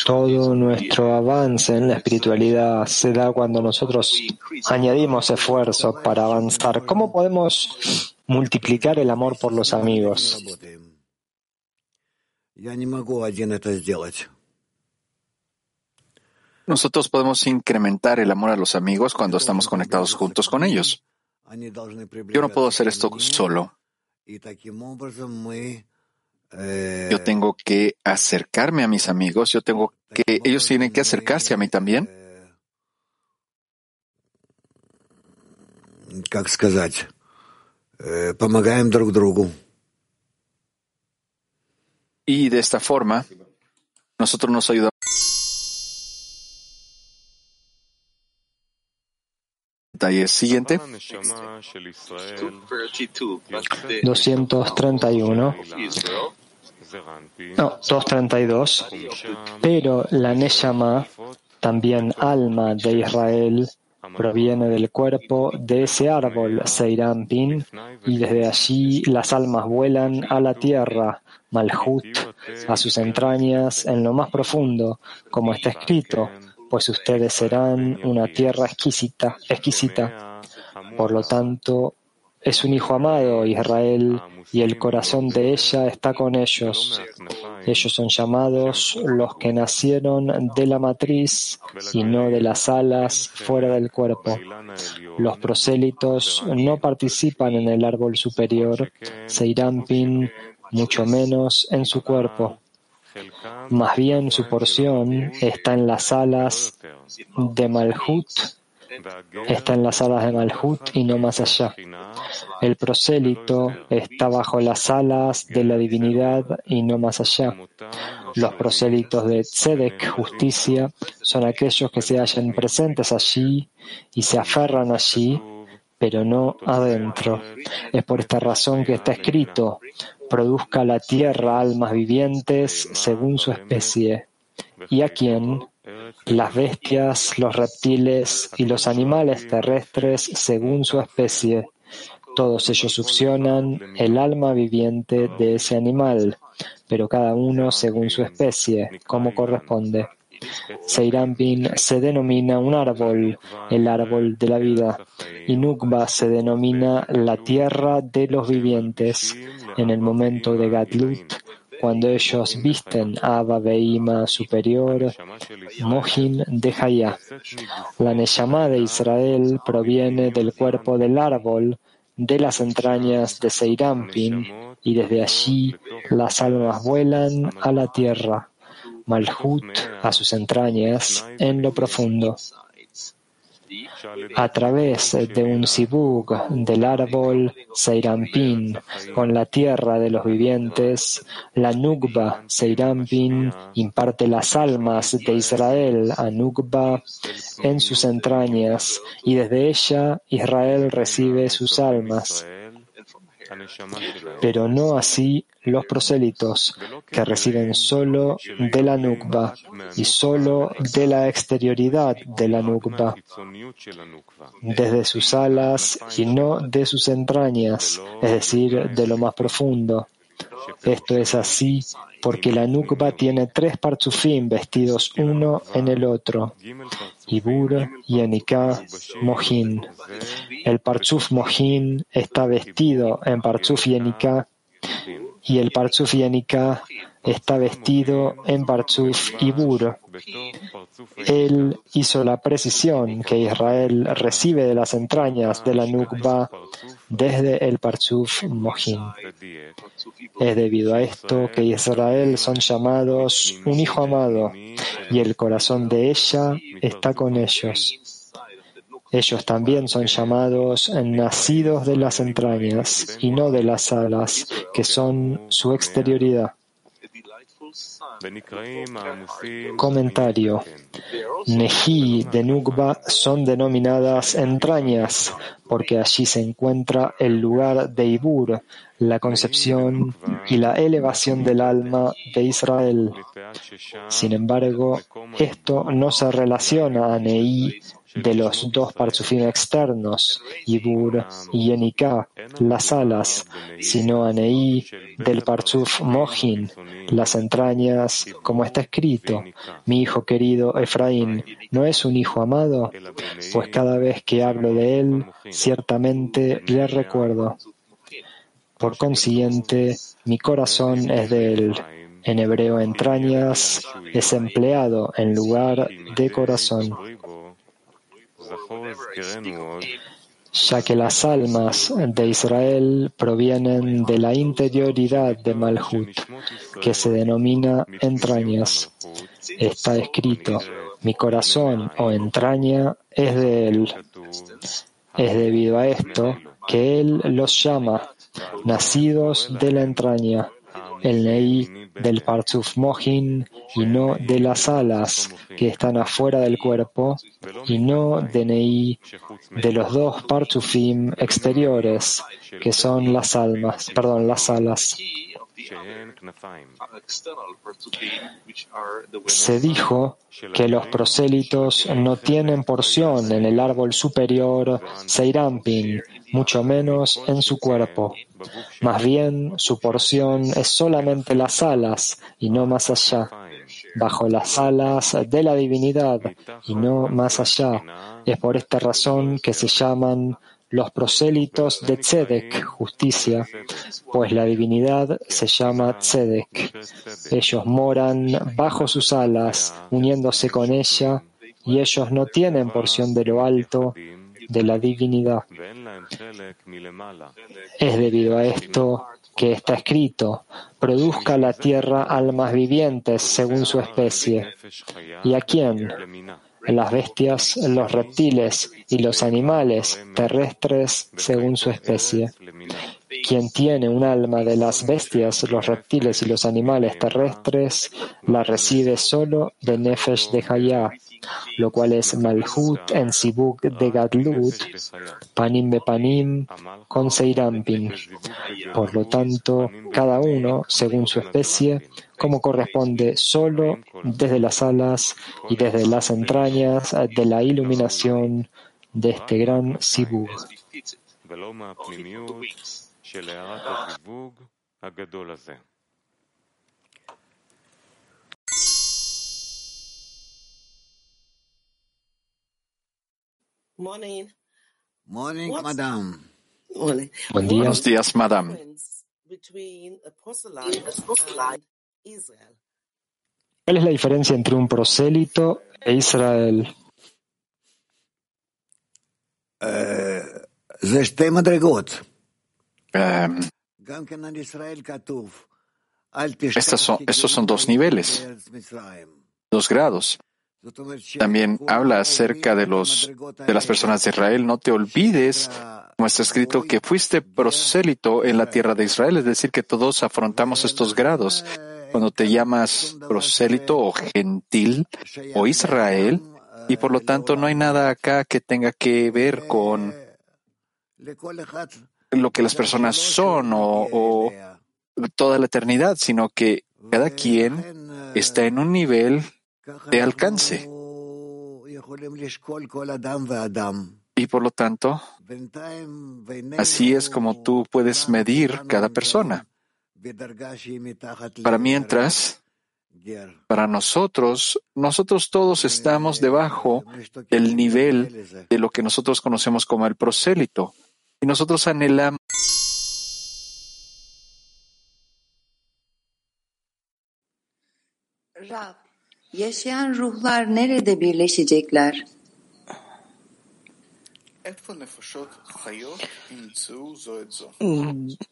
Todo nuestro avance en la espiritualidad se da cuando nosotros añadimos esfuerzo para avanzar. ¿Cómo podemos multiplicar el amor por los amigos? Nosotros podemos incrementar el amor a los amigos cuando estamos conectados juntos con ellos. Yo no puedo hacer esto solo. Yo tengo que acercarme a mis amigos, yo tengo que, ellos tienen que acercarse a mí también. Как сказать, помогаем друг другу. Y de esta forma, nosotros nos ayudamos. Detalle siguiente. 231. No, 232. Pero la Neshama, también alma de Israel, proviene del cuerpo de ese árbol, Seirampin, y desde allí las almas vuelan a la tierra, Malhut, a sus entrañas, en lo más profundo, como está escrito, pues ustedes serán una tierra exquisita, exquisita. Por lo tanto, es un hijo amado, Israel, y el corazón de ella está con ellos. Ellos son llamados los que nacieron de la matriz y no de las alas fuera del cuerpo. Los prosélitos no participan en el árbol superior, Seirampin, mucho menos en su cuerpo. Más bien su porción está en las alas de Malhut, está en las alas de Malhut y no más allá. El prosélito está bajo las alas de la divinidad y no más allá. Los prosélitos de Tzedek, justicia, son aquellos que se hallan presentes allí y se aferran allí, pero no adentro. Es por esta razón que está escrito, produzca la tierra almas vivientes según su especie. ¿Y a quién? Las bestias, los reptiles y los animales terrestres según su especie. Todos ellos succionan el alma viviente de ese animal, pero cada uno según su especie, como corresponde. Seirampin se denomina un árbol, el árbol de la vida, y Nukba se denomina la tierra de los vivientes. En el momento de Gatlut, cuando ellos visten Abba Beima superior, Mohin de Hayá. La Neshama de Israel proviene del cuerpo del árbol, de las entrañas de Seirampin, y desde allí las almas vuelan a la tierra, Malhut a sus entrañas en lo profundo. A través de un sibug del árbol Seirampin con la tierra de los vivientes, la Nukba Seirampin imparte las almas de Israel a Nukba en sus entrañas y desde ella Israel recibe sus almas pero no así los prosélitos, que reciben solo de la nukba y solo de la exterioridad de la nukba, desde sus alas y no de sus entrañas, es decir, de lo más profundo. Esto es así porque la Nukba tiene tres partzufim vestidos uno en el otro, Ibur, Yenika, Mohin. El partzuf Mohin está vestido en partzuf Yenika y el partzuf Yenika está vestido en Partzuf Ibur. Él hizo la precisión que Israel recibe de las entrañas de la Nukba desde el Partzuf Mohin. Es debido a esto que Israel son llamados un hijo amado y el corazón de ella está con ellos. Ellos también son llamados nacidos de las entrañas y no de las alas, que son su exterioridad. Comentario. Neji de Nukba son denominadas entrañas porque allí se encuentra el lugar de Ibur, la concepción y la elevación del alma de Israel. Sin embargo, esto no se relaciona a Neí de los dos parzufim externos, Ibur y Yenika, las alas, sino Aneí del parzuf Mohin, las entrañas, como está escrito, mi hijo querido Efraín, ¿no es un hijo amado? Pues cada vez que hablo de él, ciertamente le recuerdo. Por consiguiente, mi corazón es de él. En hebreo entrañas es empleado en lugar de corazón ya que las almas de Israel provienen de la interioridad de Malhut, que se denomina entrañas. Está escrito, mi corazón o entraña es de él. Es debido a esto que él los llama nacidos de la entraña, el Nei del Parzuf Mohin y no de las alas que están afuera del cuerpo y no de Nei de los dos Parzufim exteriores que son las almas, perdón, las alas. Se dijo que los prosélitos no tienen porción en el árbol superior Seirampin, mucho menos en su cuerpo. Más bien, su porción es solamente las alas y no más allá, bajo las alas de la divinidad y no más allá. Es por esta razón que se llaman los prosélitos de Tzedek, justicia, pues la divinidad se llama Tzedek. Ellos moran bajo sus alas, uniéndose con ella, y ellos no tienen porción de lo alto de la divinidad. Es debido a esto que está escrito, produzca la tierra almas vivientes según su especie. ¿Y a quién? Las bestias, los reptiles y los animales terrestres según su especie. Quien tiene un alma de las bestias, los reptiles y los animales terrestres, la recibe solo de Nefesh de Hayah, lo cual es Malhut en Sibuk de Gadlut, Panim Bepanim con Seirampin. Por lo tanto, cada uno, según su especie, como corresponde solo desde las alas y desde las entrañas de la iluminación de este gran Sibuk. Morning. Morning, madam. Buen día. Buenos días, madame. ¿Cuál es la diferencia entre un prosélito e Israel? Eh, estos son, estos son dos niveles, dos grados. También habla acerca de los de las personas de Israel. No te olvides, como está escrito, que fuiste prosélito en la tierra de Israel, es decir, que todos afrontamos estos grados. Cuando te llamas prosélito o gentil o Israel, y por lo tanto no hay nada acá que tenga que ver con lo que las personas son o, toda la eternidad, sino que cada quien está en un nivel de alcance. Y por lo tanto, así es como tú puedes medir cada persona. Para mientras, para nosotros, nosotros todos estamos debajo del nivel de lo que nosotros conocemos como el prosélito. Y nosotros anhelamos Yaşayan ruhlar nerede birleşecekler?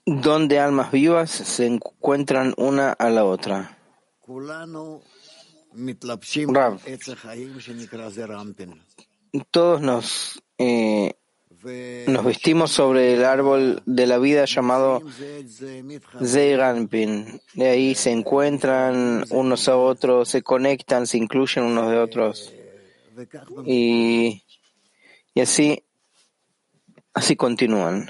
Donde almas vivas se encuentran una a la otra. Todos nos eh, nos vestimos sobre el árbol de la vida llamado Zeiranpin. De ahí se encuentran unos a otros, se conectan, se incluyen unos de otros. Y, y así, así continúan.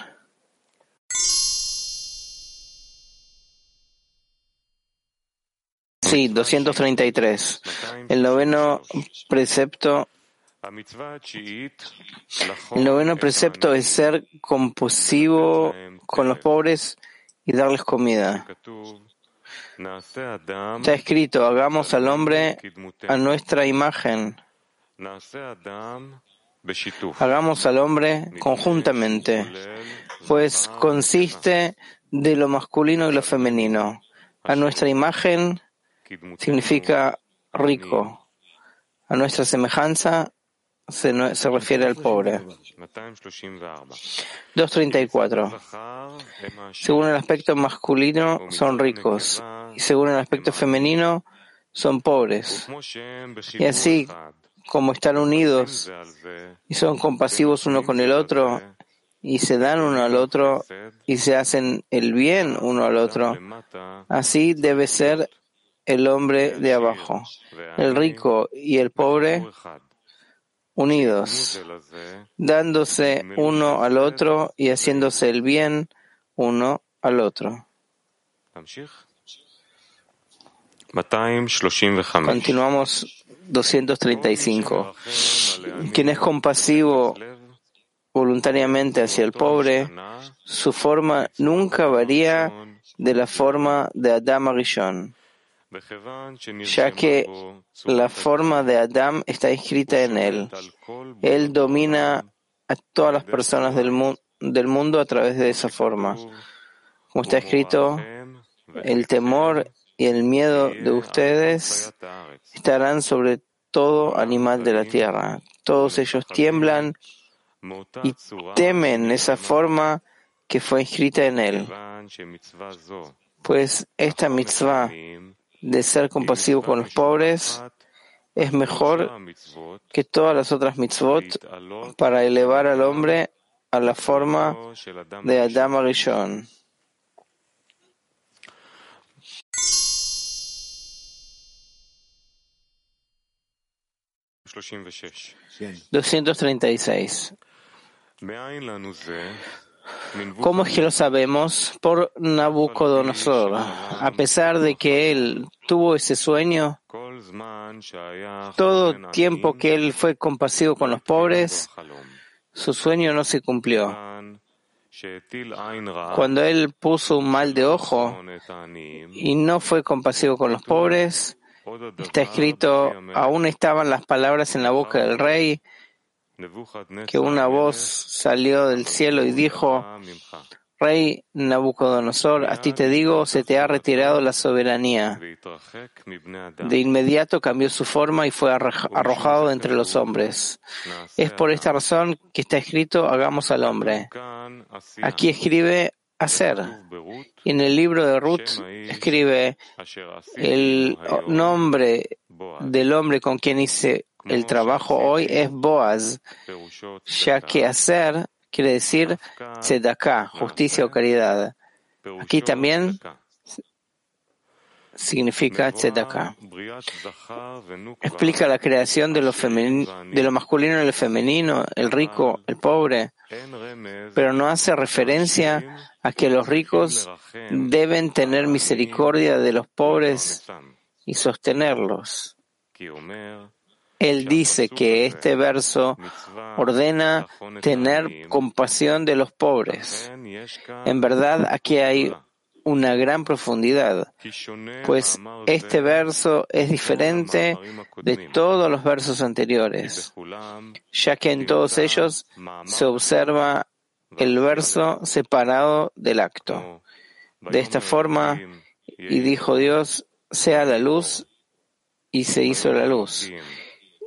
Sí, 233. El noveno precepto el noveno precepto es ser compasivo con los pobres y darles comida. Está escrito, hagamos al hombre a nuestra imagen. Hagamos al hombre conjuntamente, pues consiste de lo masculino y lo femenino. A nuestra imagen significa rico. A nuestra semejanza se, se refiere al pobre. 234. Según el aspecto masculino son ricos. Y según el aspecto femenino son pobres. Y así como están unidos y son compasivos uno con el otro y se dan uno al otro y se hacen el bien uno al otro, así debe ser el hombre de abajo. El rico y el pobre unidos, dándose uno al otro y haciéndose el bien uno al otro. Continuamos 235. Quien es compasivo voluntariamente hacia el pobre, su forma nunca varía de la forma de Adam Arishon ya que la forma de Adam está escrita en él. Él domina a todas las personas del, del mundo a través de esa forma. Como está escrito, el temor y el miedo de ustedes estarán sobre todo animal de la tierra. Todos ellos tiemblan y temen esa forma que fue escrita en él. Pues esta mitzvah de ser compasivo con los pobres es mejor que todas las otras mitzvot para elevar al hombre a la forma de Adam Arishon. Seis ¿Cómo es que lo sabemos? Por Nabucodonosor. A pesar de que él tuvo ese sueño, todo tiempo que él fue compasivo con los pobres, su sueño no se cumplió. Cuando él puso un mal de ojo y no fue compasivo con los pobres, está escrito, aún estaban las palabras en la boca del rey, que una voz salió del cielo y dijo, Rey Nabucodonosor, a ti te digo, se te ha retirado la soberanía. De inmediato cambió su forma y fue arrojado entre los hombres. Es por esta razón que está escrito, hagamos al hombre. Aquí escribe hacer. Y en el libro de Ruth escribe el nombre del hombre con quien hice el trabajo hoy es Boaz, ya que hacer quiere decir tzedakah, justicia o caridad. Aquí también significa tzedakah. Explica la creación de lo, de lo masculino y lo femenino, el rico, el pobre, pero no hace referencia a que los ricos deben tener misericordia de los pobres y sostenerlos. Él dice que este verso ordena tener compasión de los pobres. En verdad, aquí hay una gran profundidad, pues este verso es diferente de todos los versos anteriores, ya que en todos ellos se observa el verso separado del acto. De esta forma, y dijo Dios, sea la luz, y se hizo la luz.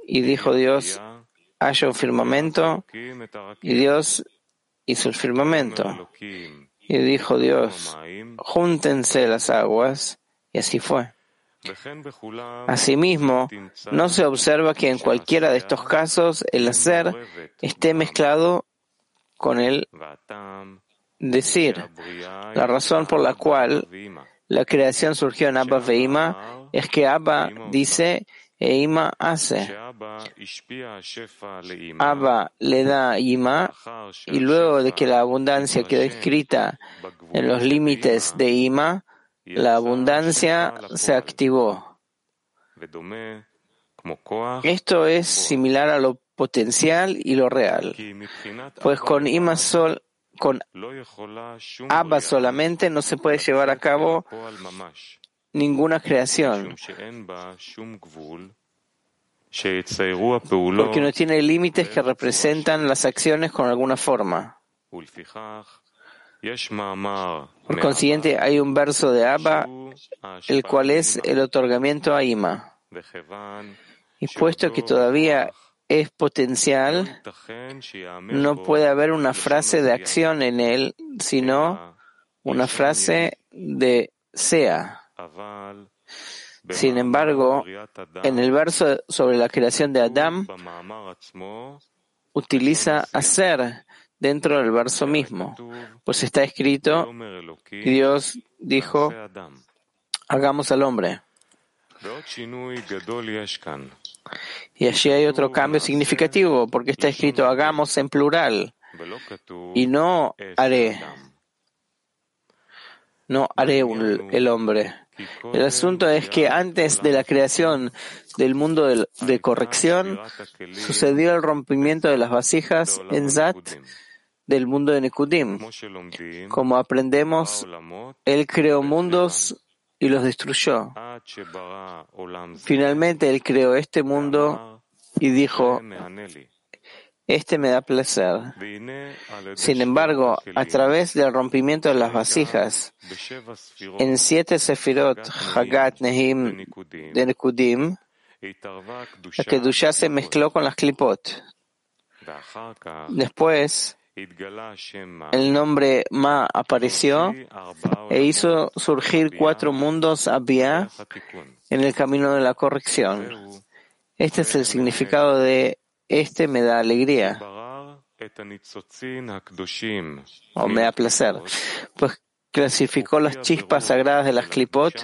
Y dijo Dios, haya un firmamento, y Dios hizo el firmamento. Y dijo Dios, júntense las aguas, y así fue. Asimismo, no se observa que en cualquiera de estos casos el hacer esté mezclado con el decir. La razón por la cual la creación surgió en Abba Veima es que Abba dice e Ima hace. Abba le da Ima y luego de que la abundancia quedó escrita en los límites de Ima, la abundancia se activó. Esto es similar a lo potencial y lo real, pues con Ima sol, con Abba solamente no se puede llevar a cabo ninguna creación, porque no tiene límites que representan las acciones con alguna forma. Por consiguiente, hay un verso de Abba, el cual es el otorgamiento a Ima. Y puesto que todavía es potencial, no puede haber una frase de acción en él, sino una frase de sea. Sin embargo, en el verso sobre la creación de Adán, utiliza hacer dentro del verso mismo, pues está escrito, Dios dijo, hagamos al hombre. Y allí hay otro cambio significativo, porque está escrito hagamos en plural y no haré. No haré el hombre. El asunto es que antes de la creación del mundo de, corrección, sucedió el rompimiento de las vasijas en Zat del mundo de Nekudim. Como aprendemos, Él creó mundos y los destruyó. Finalmente Él creó este mundo y dijo, este me da placer. Sin embargo, a través del rompimiento de las vasijas, en siete sefirot Hagat Nehim de Nekudim, la Kedushá se mezcló con las Klipot. Después, el nombre Ma apareció e hizo surgir cuatro mundos Abia en el camino de la corrección. Este es el significado de este me da alegría. O me da placer, pues clasificó las chispas sagradas de las clipot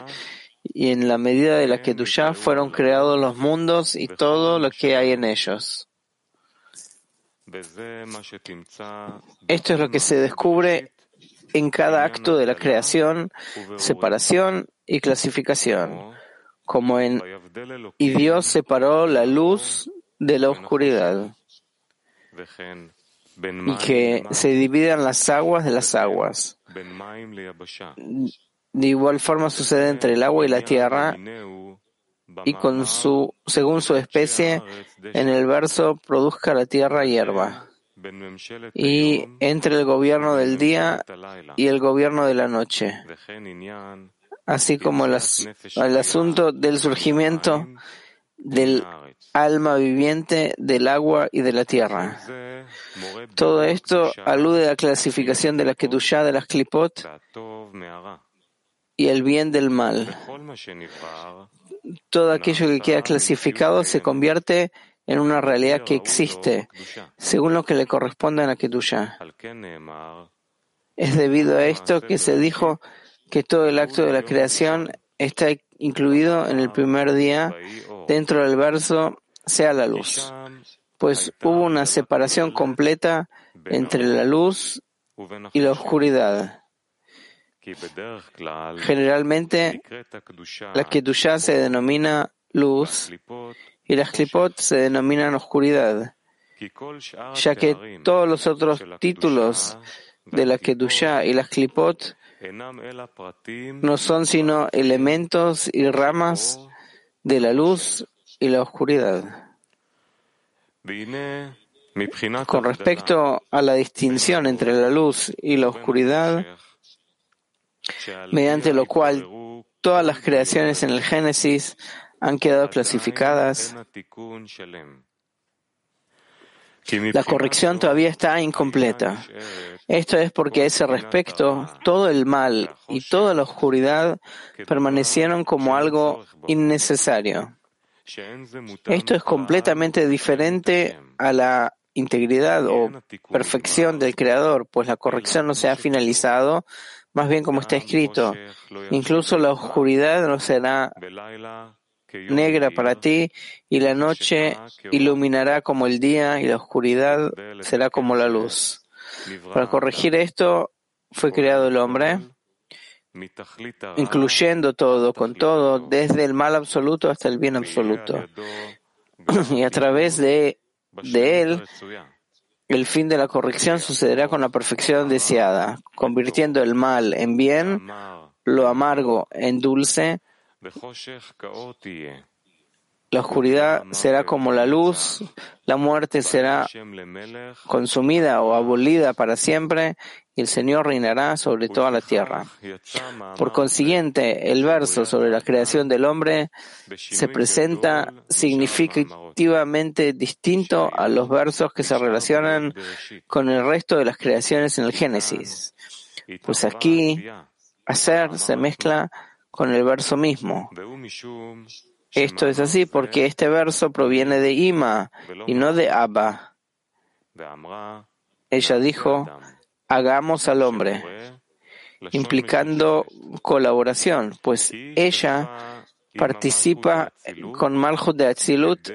y en la medida de la que ya fueron creados los mundos y todo lo que hay en ellos. Esto es lo que se descubre en cada acto de la creación, separación y clasificación, como en y Dios separó la luz de la oscuridad y que se dividan las aguas de las aguas. De igual forma sucede entre el agua y la tierra y con su, según su especie, en el verso produzca la tierra hierba. y entre el gobierno del día y el gobierno de la noche, así como el, el asunto del surgimiento del alma viviente del agua y de la tierra. Todo esto alude a la clasificación de la Kedushá de las Klipot y el bien del mal. Todo aquello que queda clasificado se convierte en una realidad que existe, según lo que le corresponde a la Kedushá. Es debido a esto que se dijo que todo el acto de la creación está incluido en el primer día dentro del verso sea la luz, pues hubo una separación completa entre la luz y la oscuridad. Generalmente, la Kedushá se denomina luz y las Klipot se denominan oscuridad, ya que todos los otros títulos de la Kedushá y las Klipot no son sino elementos y ramas de la luz y la oscuridad. Con respecto a la distinción entre la luz y la oscuridad, mediante lo cual todas las creaciones en el Génesis han quedado clasificadas, la corrección todavía está incompleta. Esto es porque a ese respecto, todo el mal y toda la oscuridad permanecieron como algo innecesario. Esto es completamente diferente a la integridad o perfección del Creador, pues la corrección no se ha finalizado, más bien como está escrito. Incluso la oscuridad no será negra para ti y la noche iluminará como el día y la oscuridad será como la luz. Para corregir esto fue creado el hombre, incluyendo todo, con todo, desde el mal absoluto hasta el bien absoluto. <laughs> Y a través de, de él, el fin de la corrección sucederá con la perfección deseada, convirtiendo el mal en bien, lo amargo en dulce, la oscuridad será como la luz, la muerte será consumida o abolida para siempre y el Señor reinará sobre toda la tierra. Por consiguiente, el verso sobre la creación del hombre se presenta significativamente distinto a los versos que se relacionan con el resto de las creaciones en el Génesis. Pues aquí, hacer se mezcla con el verso mismo. Esto es así porque este verso proviene de Ima y no de Abba. Ella dijo, hagamos al hombre, implicando colaboración, pues ella participa con Malchut de Atzilut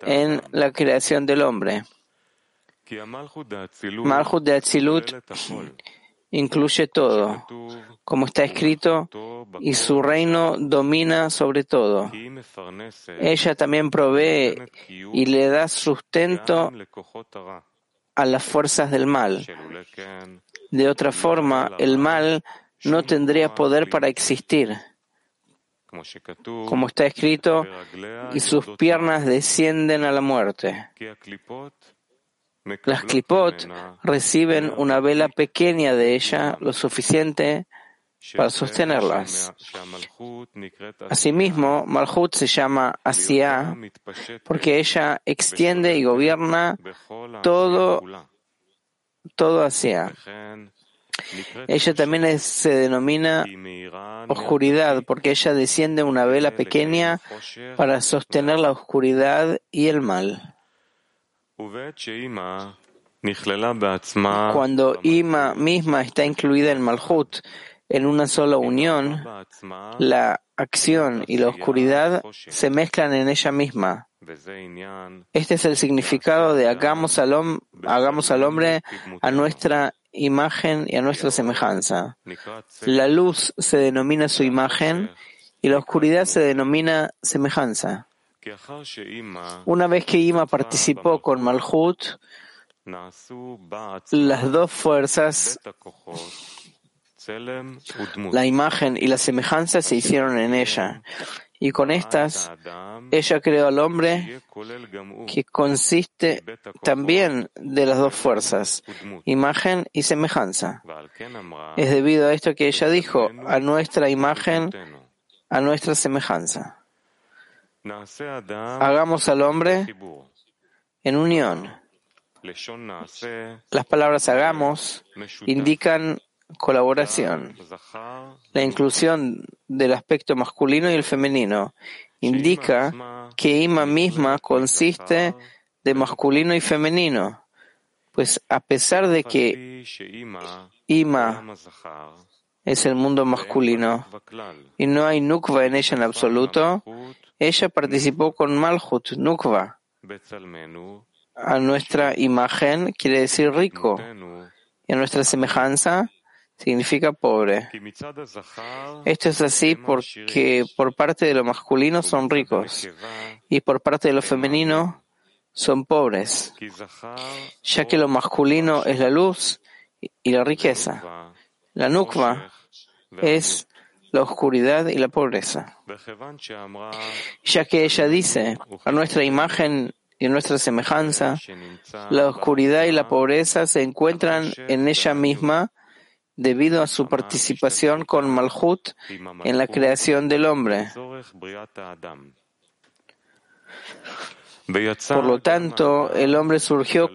en la creación del hombre. Malchut de Atzilut incluye todo, como está escrito, y su reino domina sobre todo. Ella también provee y le da sustento a las fuerzas del mal. De otra forma, el mal no tendría poder para existir. Como está escrito, y sus piernas descienden a la muerte. Las clipot reciben una vela pequeña de ella, lo suficiente para sostenerlas. Asimismo, Malhut se llama Asia porque ella extiende y gobierna todo, todo Asia. Ella también se denomina oscuridad porque ella desciende una vela pequeña para sostener la oscuridad y el mal. Cuando Ima misma está incluida en Malhut, en una sola unión, la acción y la oscuridad se mezclan en ella misma. Este es el significado de hagamos al, hagamos al hombre a nuestra imagen y a nuestra semejanza. La luz se denomina su imagen y la oscuridad se denomina semejanza. Una vez que Ima participó con Malhut, las dos fuerzas, la imagen y la semejanza se hicieron en ella, Y con estas, ella creó al hombre que consiste también de las dos fuerzas, imagen y semejanza. Es debido a esto que ella dijo, a nuestra imagen, a nuestra semejanza. Hagamos al hombre en unión. Las palabras hagamos indican colaboración. La inclusión del aspecto masculino y el femenino indica que Ima misma consiste de masculino y femenino, pues a pesar de que Ima es el mundo masculino y no hay Nukva en ella en absoluto, ella participó con Malhut, Nukva. A nuestra imagen quiere decir rico y a nuestra semejanza significa pobre. Esto es así porque por parte de lo masculino son ricos y por parte de lo femenino son pobres, ya que lo masculino es la luz y la riqueza. La nukva es la oscuridad y la pobreza. Ya que ella dice, a nuestra imagen y nuestra semejanza, la oscuridad y la pobreza se encuentran en ella misma debido a su participación con Malhut en la creación del hombre. Por lo tanto, el hombre surgió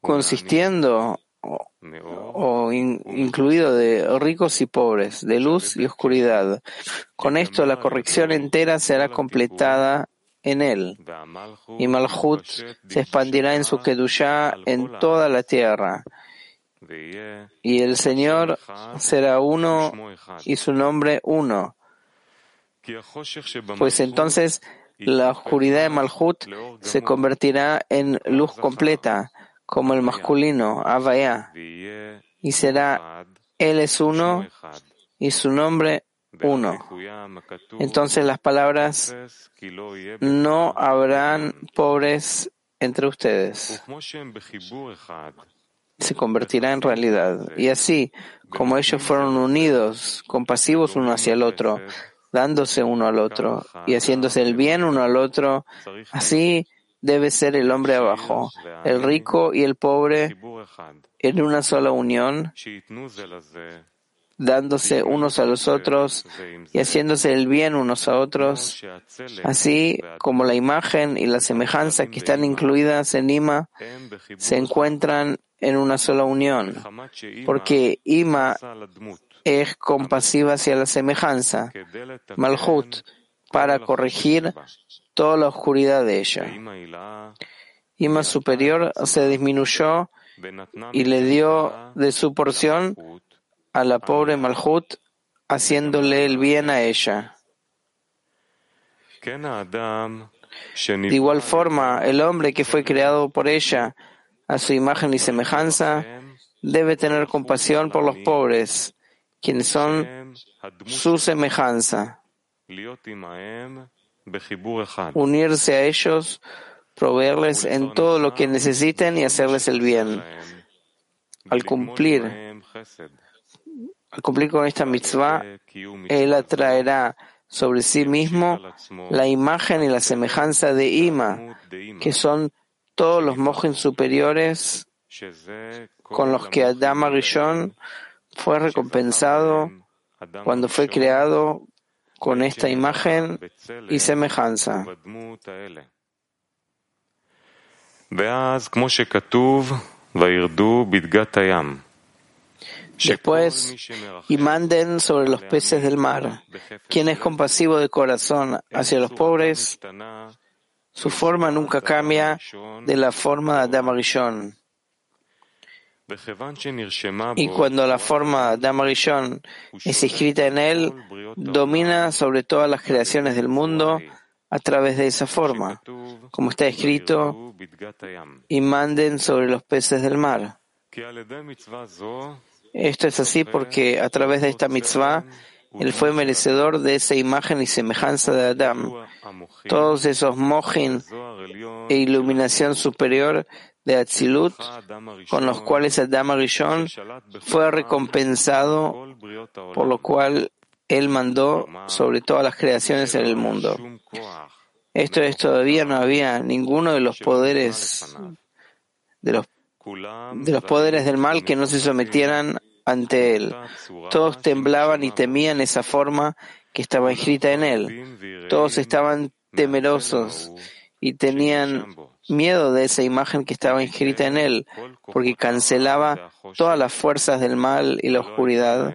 consistiendo o, incluido de ricos y pobres, de luz y oscuridad. Con esto la corrección entera será completada en él, y Malhut se expandirá en su Kedushá en toda la tierra. Y el Señor será uno y su nombre uno. Pues entonces la oscuridad de Malhut se convertirá en luz completa, como el masculino, Avaya, y será Él es uno y su nombre uno. Entonces las palabras no habrán pobres entre ustedes se convertirá en realidad. Y así, como ellos fueron unidos, compasivos uno hacia el otro, dándose uno al otro y haciéndose el bien uno al otro, así debe ser el hombre abajo, el rico y el pobre en una sola unión, dándose unos a los otros y haciéndose el bien unos a otros, así como la imagen y la semejanza que están incluidas en Ima se encuentran en una sola unión, porque Ima es compasiva hacia la semejanza, Malhut, para corregir toda la oscuridad de ella. Ima superior se disminuyó y le dio de su porción a la pobre Malhut, haciéndole el bien a ella. De igual forma, el hombre que fue creado por ella a su imagen y semejanza, debe tener compasión por los pobres, quienes son su semejanza. Unirse a ellos, proveerles en todo lo que necesiten y hacerles el bien. Al cumplir, al cumplir con esta mitzvah, él atraerá sobre sí mismo la imagen y la semejanza de Ima, que son todos los mojen superiores con los que Adam Arishon fue recompensado cuando fue creado con esta imagen y semejanza. Después, y manden sobre los peces del mar, quien es compasivo de corazón hacia los pobres, su forma nunca cambia de la forma de Adam. Y cuando la forma de Adam Arishon es escrita en él, domina sobre todas las creaciones del mundo a través de esa forma, como está escrito, y manden sobre los peces del mar. Esto es así porque a través de esta mitzvah él fue merecedor de esa imagen y semejanza de Adam. Todos esos mojin e iluminación superior de Atzilut, con los cuales Adam Arishon fue recompensado, por lo cual Él mandó sobre todas las creaciones en el mundo. Esto es, todavía no había ninguno de los poderes de los, de los poderes del mal que no se sometieran ante él. Todos temblaban y temían esa forma que estaba escrita en él. Todos estaban temerosos y tenían miedo de esa imagen que estaba inscrita en él, porque cancelaba todas las fuerzas del mal y la oscuridad,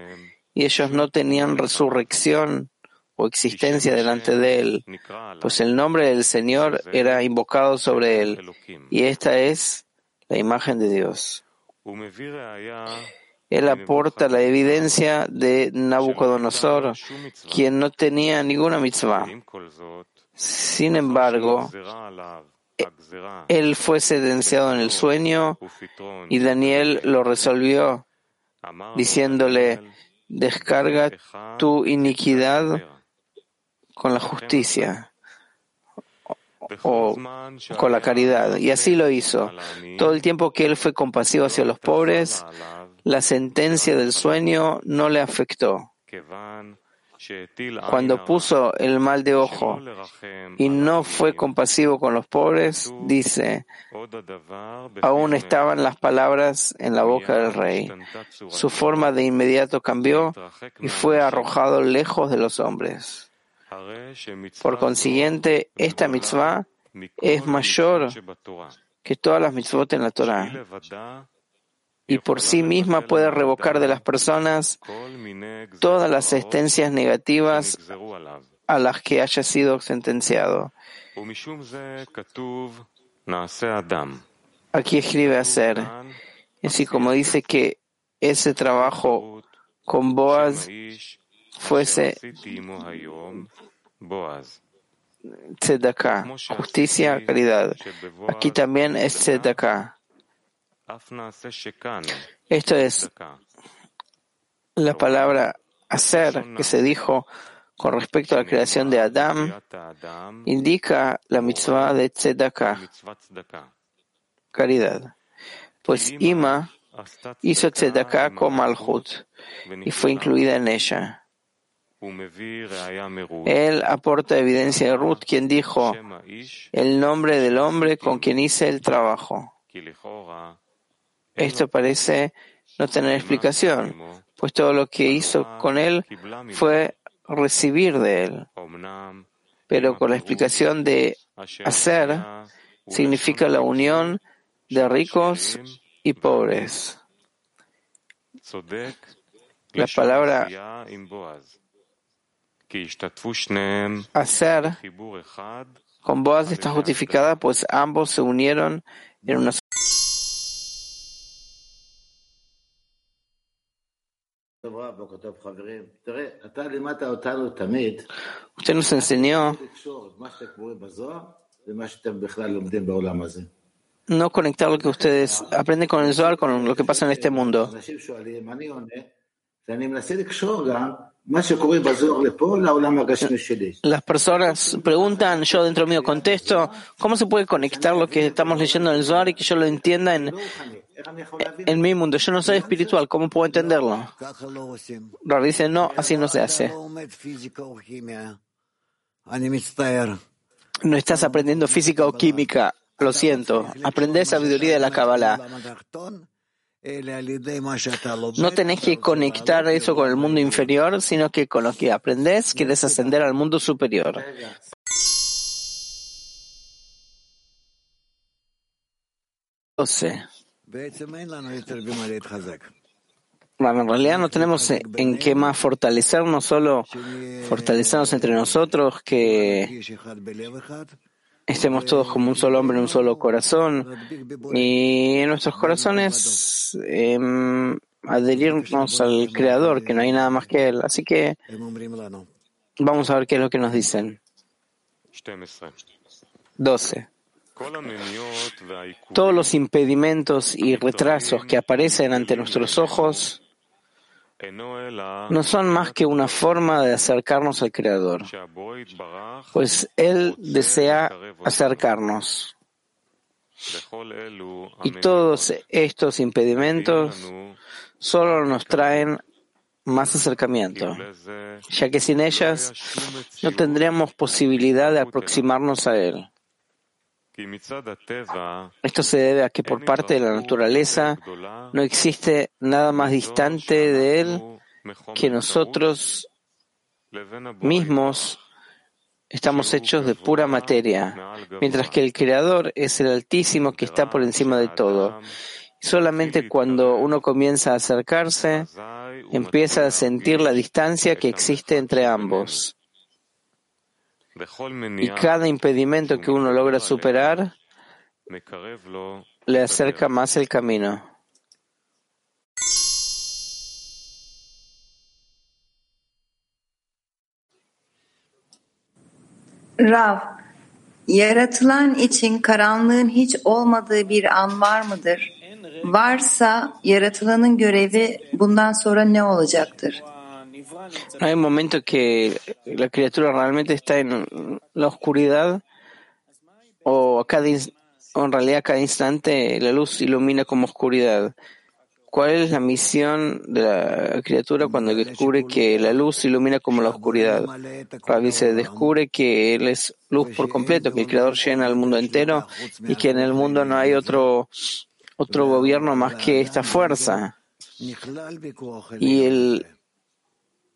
y ellos no tenían resurrección o existencia delante de él, pues el nombre del Señor era invocado sobre él, y esta es la imagen de Dios. Él aporta la evidencia de Nabucodonosor, quien no tenía ninguna mitzvah. Sin embargo, él fue sentenciado en el sueño y Daniel lo resolvió diciéndole, descarga tu iniquidad con la justicia o con la caridad. Y así lo hizo. Todo el tiempo que él fue compasivo hacia los pobres, la sentencia del sueño no le afectó. Cuando puso el mal de ojo y no fue compasivo con los pobres, dice, aún estaban las palabras en la boca del rey. Su forma de inmediato cambió y fue arrojado lejos de los hombres. Por consiguiente, esta mitzvah es mayor que todas las mitzvot en la Torah y por sí misma puede revocar de las personas todas las sentencias negativas a las que haya sido sentenciado. Aquí escribe hacer, así como dice que ese trabajo con Boaz fuese tzedakah, justicia, caridad. Aquí también es tzedakah. Esto es la palabra hacer que se dijo con respecto a la creación de Adam, indica la mitzvah de tzedakah, caridad. Pues Ima hizo tzedakah con Malhut y fue incluida en ella. Él aporta evidencia de Ruth, quien dijo, el nombre del hombre con quien hice el trabajo. Esto parece no tener explicación, pues todo lo que hizo con él fue recibir de él. Pero con la explicación de hacer significa la unión de ricos y pobres. La palabra hacer con Boaz está justificada, pues ambos se unieron en una Usted nos enseñó. No conectar lo que ustedes aprenden con el Zohar con lo que pasa en este mundo. Las personas preguntan, yo dentro mío contesto, ¿cómo se puede conectar lo que estamos leyendo en el Zohar y que yo lo entienda en, en mi mundo. Yo no soy espiritual, ¿cómo puedo entenderlo? Dice, no, así no se hace. No estás aprendiendo física o química, lo siento. Aprende sabiduría de la Kabbalah. No tenés que conectar eso con el mundo inferior, sino que con lo que aprendes quieres ascender al mundo superior. Bueno, en realidad no tenemos en qué más fortalecernos, solo fortalecernos entre nosotros, que estemos todos como un solo hombre, un solo corazón, y en nuestros corazones em, adherirnos al Creador, que no hay nada más que Él. Así que vamos a ver qué es lo que nos dicen. 12. Todos los impedimentos y retrasos que aparecen ante nuestros ojos no son más que una forma de acercarnos al Creador, pues Él desea acercarnos. Y todos estos impedimentos solo nos traen más acercamiento, ya que sin ellas no tendríamos posibilidad de aproximarnos a Él. Esto se debe a que por parte de la naturaleza no existe nada más distante de Él que nosotros mismos estamos hechos de pura materia, mientras que el Creador es el Altísimo que está por encima de todo. Solamente cuando uno comienza a acercarse, empieza a sentir la distancia que existe entre ambos. Y cada impedimento que uno logra superar le acerca más el camino. Rav, yaratılan için karanlığın hiç olmadığı bir an var mıdır? Varsa yaratılanın görevi bundan sonra ne olacaktır? No hay un momento que la criatura realmente está en la oscuridad o, a cada, en realidad a cada instante la luz ilumina como oscuridad. ¿Cuál es la misión de la criatura cuando descubre que la luz ilumina como la oscuridad? Rabbi se descubre que Él es luz por completo, que el Creador llena el mundo entero y que en el mundo no hay otro, otro gobierno más que esta fuerza. Y el,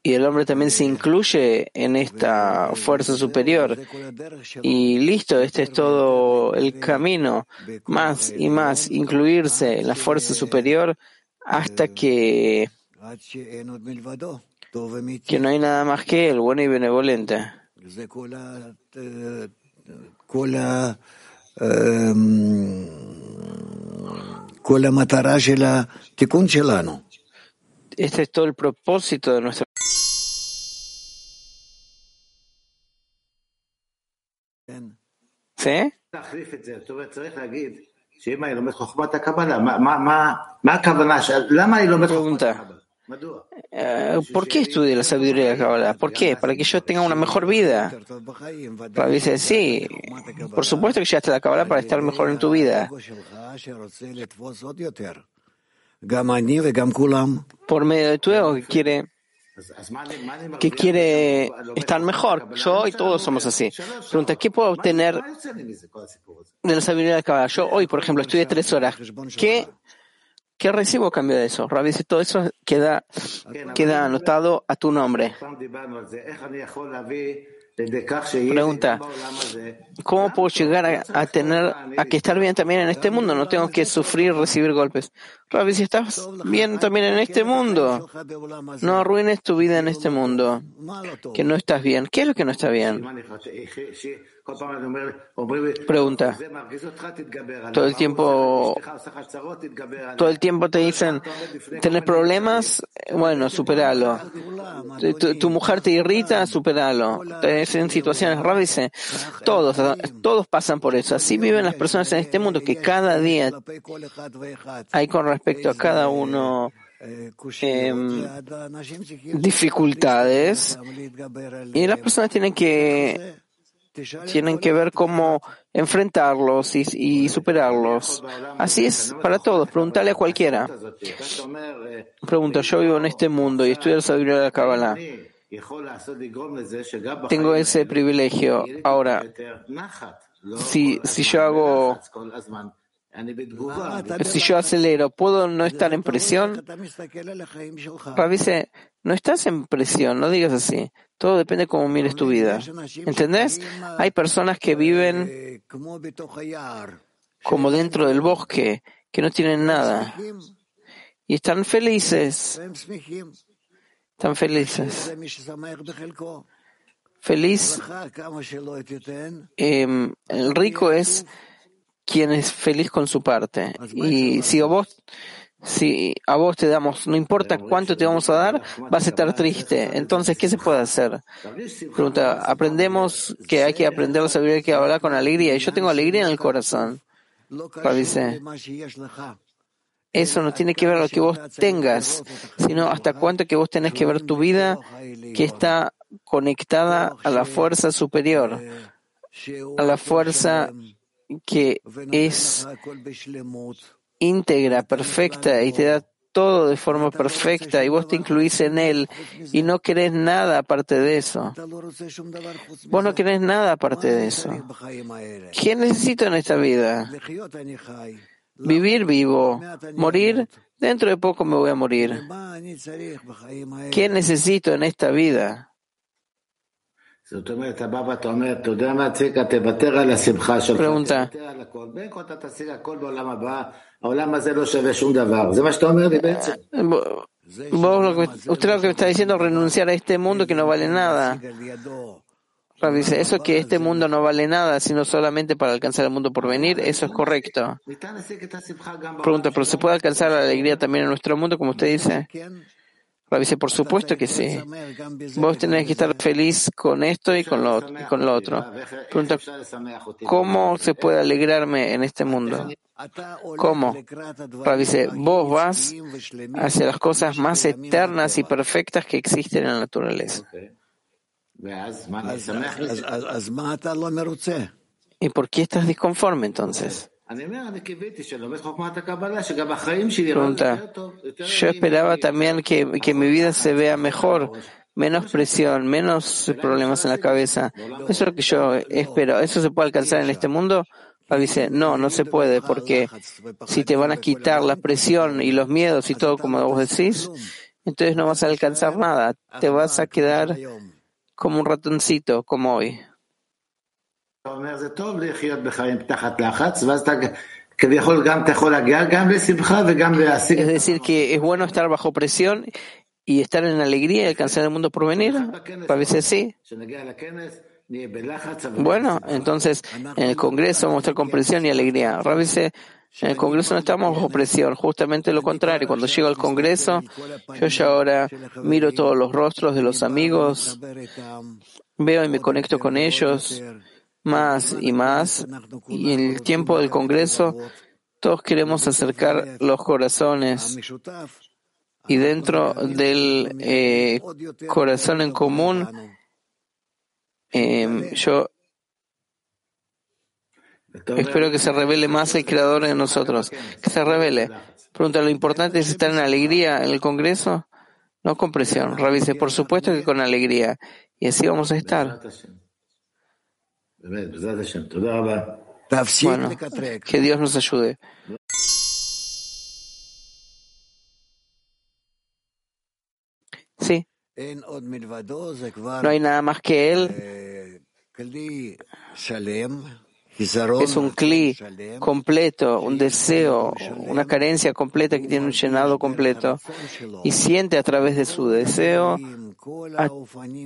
y el hombre también se incluye en esta fuerza superior. Y listo, este es todo el camino, más y más, incluirse en la fuerza superior hasta que, que no hay nada más que el bueno y benevolente. Este es todo el propósito de nuestra ¿Sí? Pregunta. ¿Por qué estudia la sabiduría de la Kabbalah? ¿Por qué? Para que yo tenga una mejor vida. Rabbi dice, sí, por supuesto que llegaste a la Kabbalah para estar mejor en tu vida. Por medio de tu ego que quiere que quiere estar mejor. Yo y todos somos así. Pregunta, ¿qué puedo obtener de la sabiduría de Kabbalah? Yo hoy, por ejemplo, estudié tres horas. ¿Qué, qué recibo a cambio de eso? Rabbi dice, todo eso queda, queda anotado a tu nombre. Pregunta, ¿cómo puedo llegar a, a, tener, a que estar bien también en este mundo? No tengo que sufrir, recibir golpes. Rabbi, si estás bien también en este mundo, no arruines tu vida en este mundo, que no estás bien. ¿Qué es lo que no está bien? Pregunta. Todo el tiempo, todo el tiempo te dicen, ¿tenés problemas? Bueno, superalo. Tu, tu mujer te irrita, superalo. En situaciones raras, todos, todos pasan por eso. Así viven las personas en este mundo, que cada día hay con respecto a cada uno eh, dificultades y las personas tienen que tienen que ver cómo enfrentarlos y, y, superarlos. Así es para todos. Preguntarle a cualquiera. Pregunta, yo vivo en este mundo y estudio la sabiduría de la Kabbalah. Tengo ese privilegio. Ahora, si, si yo hago si yo acelero, ¿puedo no estar en presión? Rabbi dice, no estás en presión, no digas así. Todo depende de cómo mires tu vida. ¿Entendés? Hay personas que viven como dentro del bosque, que no tienen nada. Y están felices. Están felices. Feliz. Eh, el rico es quien es feliz con su parte. Y si a vos, si a vos te damos, no importa cuánto te vamos a dar, vas a estar triste. Entonces, ¿qué se puede hacer? Pregunta, aprendemos que hay que aprender a saber que hablar con alegría. Y yo tengo alegría en el corazón. Dice, eso no tiene que ver lo que vos tengas, sino hasta cuánto que vos tenés que ver tu vida que está conectada a la fuerza superior, a la fuerza que es íntegra, perfecta y te da todo de forma perfecta y vos te incluís en él y no querés nada aparte de eso. Vos no querés nada aparte de eso. ¿Qué necesito en esta vida? Vivir vivo, morir, dentro de poco me voy a morir. ¿Qué necesito en esta vida? Pregunta. usted lo que me está diciendo es renunciar a este mundo que no vale nada. Dice, eso que este mundo no vale nada, sino solamente para alcanzar el mundo por venir, eso es correcto. Pregunta, ¿pero se puede alcanzar la alegría también en nuestro mundo, como usted dice? Dice, por supuesto que sí. Vos tenés que estar feliz con esto y con lo, otro. Pregunta, ¿cómo se puede alegrarme en este mundo? ¿Cómo? dice, vos vas hacia las cosas más eternas y perfectas que existen en la naturaleza. ¿Y por qué estás disconforme entonces? Pregunta, yo esperaba también que, que mi vida se vea mejor, menos presión, menos problemas en la cabeza. Eso es lo que yo espero. ¿Eso se puede alcanzar en este mundo? dice, no, no se puede, porque si te van a quitar la presión y los miedos y todo como vos decís, entonces no vas a alcanzar nada. Te vas a quedar como un ratoncito, como hoy. Es decir, que es bueno estar bajo presión y estar en alegría y alcanzar el mundo por venir. A veces sí. Bueno, entonces en el Congreso vamos a estar con presión y alegría. A veces en el Congreso no estamos bajo presión, justamente lo contrario. Cuando llego al Congreso, yo ya ahora miro todos los rostros de los amigos, veo y me conecto con ellos más y más. Y en el tiempo del Congreso, todos queremos acercar los corazones. Y dentro del eh, corazón en común, eh, yo espero que se revele más el Creador en nosotros. Que se revele. Pregunta, ¿lo importante es estar en alegría en el Congreso? No con presión. Revise, por supuesto que con alegría. Y así vamos a estar. Bueno, que Dios nos ayude. Sí. No hay nada más que Él. Es un cli completo, un deseo, una carencia completa que tiene un llenado completo y siente a través de su deseo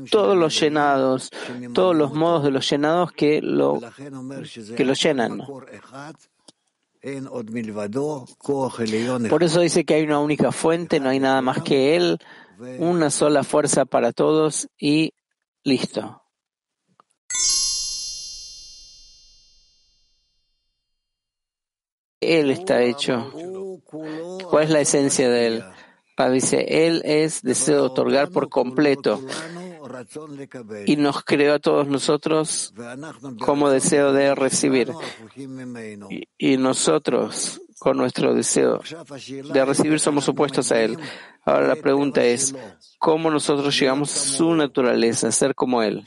todos los llenados, todos los modos de los llenados que lo, que lo llenan. Por eso dice que hay una única fuente, no hay nada más que Él, una sola fuerza para todos y listo. Él está hecho. ¿Cuál es la esencia de Él? dice, Él es deseo de otorgar por completo y nos creó a todos nosotros como deseo de recibir. Y, nosotros, con nuestro deseo de recibir, somos opuestos a Él. Ahora la pregunta es, ¿cómo nosotros llegamos a su naturaleza, a ser como Él?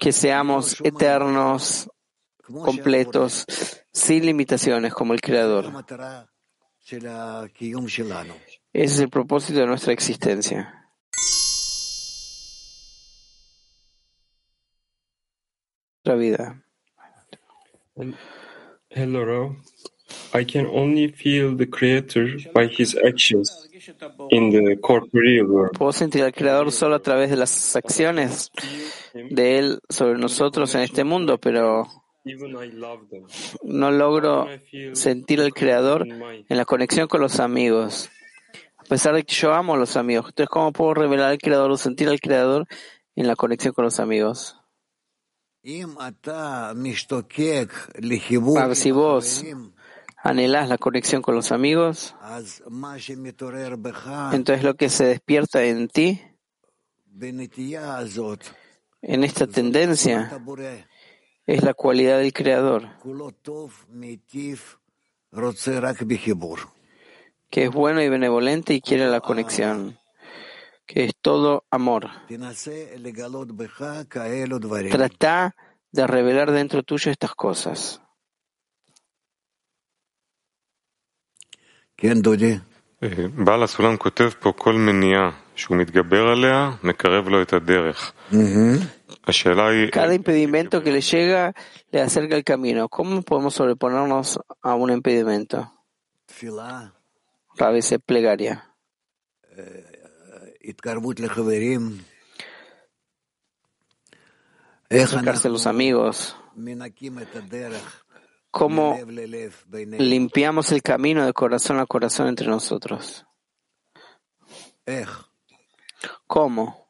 Que seamos eternos, completos, sin limitaciones como el Creador. Ese es el propósito de nuestra existencia. Nuestra vida. Hello, I can only feel the Creator by His actions in the corporeal world. Puedo sentir al Creador solo a través de las acciones de Él sobre nosotros en este mundo, pero no logro sentir al Creador en la conexión con los amigos. A pesar de que yo amo a los amigos. Entonces, ¿cómo puedo revelar al Creador o sentir al Creador en la conexión con los amigos? si vos anhelás la conexión con los amigos, entonces lo que se despierta en ti, en esta tendencia, es la cualidad del Creador. que es bueno y benevolente y quiere la conexión, que es todo amor. Trata de revelar dentro tuyo estas cosas. בעל הסולם כותב פה כל מניעה שהוא מתגבר עליה, מקרב לו את הדרך. Eh, Cada impedimento que le llega le acerca el camino. ¿Cómo podemos sobreponernos a un impedimento? Rabi dice plegaria. Acercarse a los amigos. ¿Cómo limpiamos el camino de corazón a corazón entre nosotros? ¿Cómo?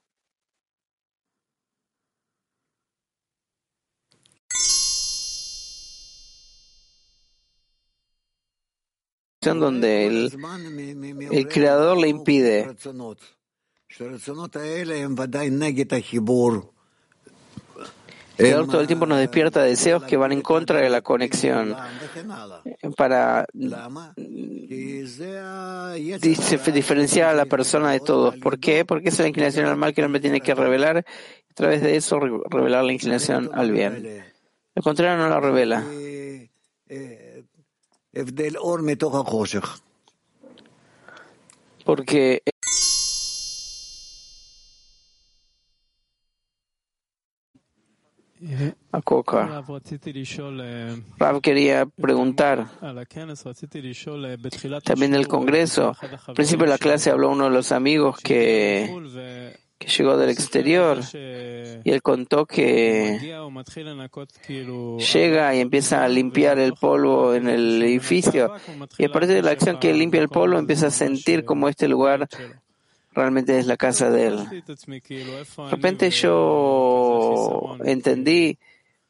Donde el, creador le impide el creador todo el tiempo nos despierta deseos que van en contra de la conexión para diferenciar a la persona de todos. ¿Por qué? Porque es la inclinación al mal que el hombre tiene que revelar a través de eso revelar la inclinación al bien. Al contrario, no la revela. Porque a Coca. Rav quería preguntar también del Congreso. Al principio de la clase habló uno de los amigos que, que llegó del exterior y él contó que llega y empieza a limpiar el polvo en el edificio y a partir de la acción que limpia el polvo empieza a sentir como este lugar realmente es la casa de él. De repente yo entendí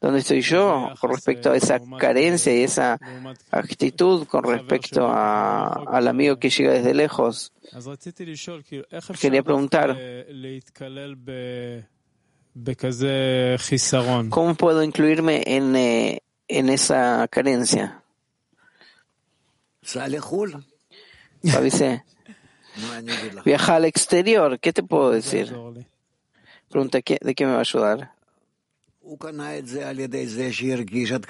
dónde estoy yo con respecto a esa carencia y esa actitud con respecto a, al amigo que llega desde lejos. Quería preguntar, ¿cómo puedo incluirme en, eh, en esa carencia? Dice, Viaja al exterior, ¿qué te puedo decir? Pregunta, ¿de qué me va a ayudar?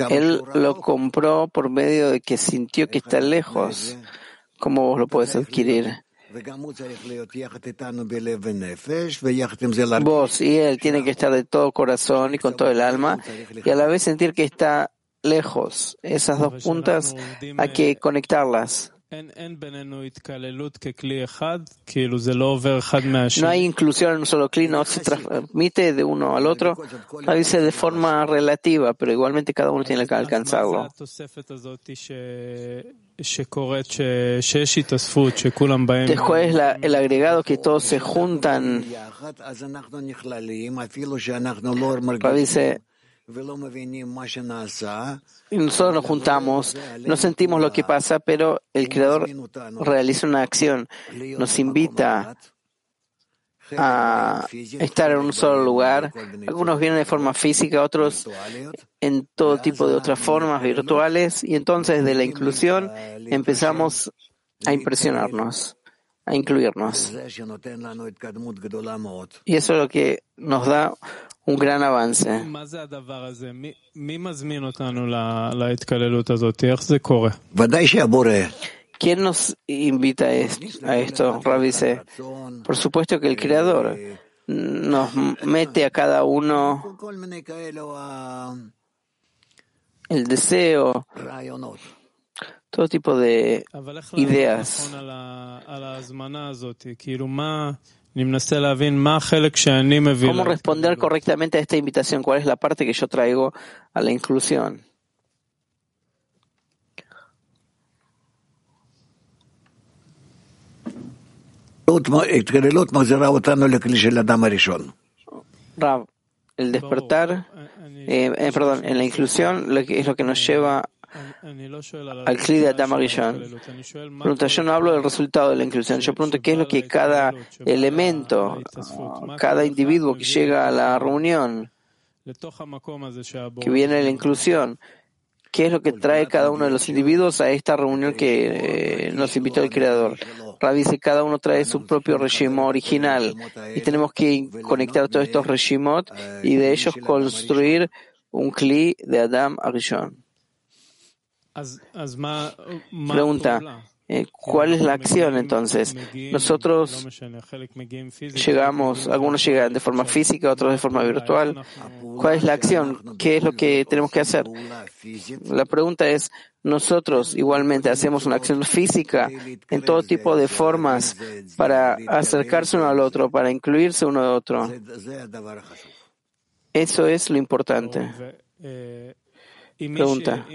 Él lo compró por medio de que sintió que está lejos. ¿Cómo vos lo puedes adquirir? Vos y él tienen que estar de todo corazón y con todo el alma y a la vez sentir que está lejos. Esas dos puntas hay que conectarlas. No hay inclusión en un solo clic, no se transmite de uno al otro, a veces de forma relativa, pero igualmente cada uno tiene que alcanzarlo. Después es el agregado que todos se juntan. Dice, y nosotros nos juntamos, no sentimos lo que pasa, pero el Creador realiza una acción, nos invita a estar en un solo lugar. Algunos vienen de forma física, otros en todo tipo de otras formas virtuales, y entonces de la inclusión empezamos a impresionarnos, a incluirnos. Y eso es lo que nos da un gran avance. ¿Quién nos invita a esto, Ravice? Por supuesto que el Creador nos mete a cada uno el deseo, todo tipo de ideas. ¿Cómo responder correctamente a esta invitación? ¿Cuál es la parte que yo traigo a la inclusión? Rav, el despertar, eh, eh, perdón, en la inclusión es lo que nos lleva al Kli de Adam Pregunta, yo no hablo del resultado de la inclusión, yo pregunto qué es lo que cada elemento, cada individuo que llega a la reunión, que viene de la inclusión, ¿Qué es lo que trae cada uno de los individuos a esta reunión que eh, nos invitó el Creador? Rav dice, cada uno trae su propio regimo original y tenemos que conectar todos estos regimot y de ellos construir un kli de Adam Arishon. Pregunta, eh, ¿cuál es la acción entonces? Nosotros llegamos, algunos llegan de forma física, otros de forma virtual. ¿Cuál es la acción? ¿Qué es lo que tenemos que hacer? La pregunta es, nosotros igualmente hacemos una acción física en todo tipo de formas para acercarse uno al otro, para incluirse uno al otro. Eso es lo importante. Pregunta.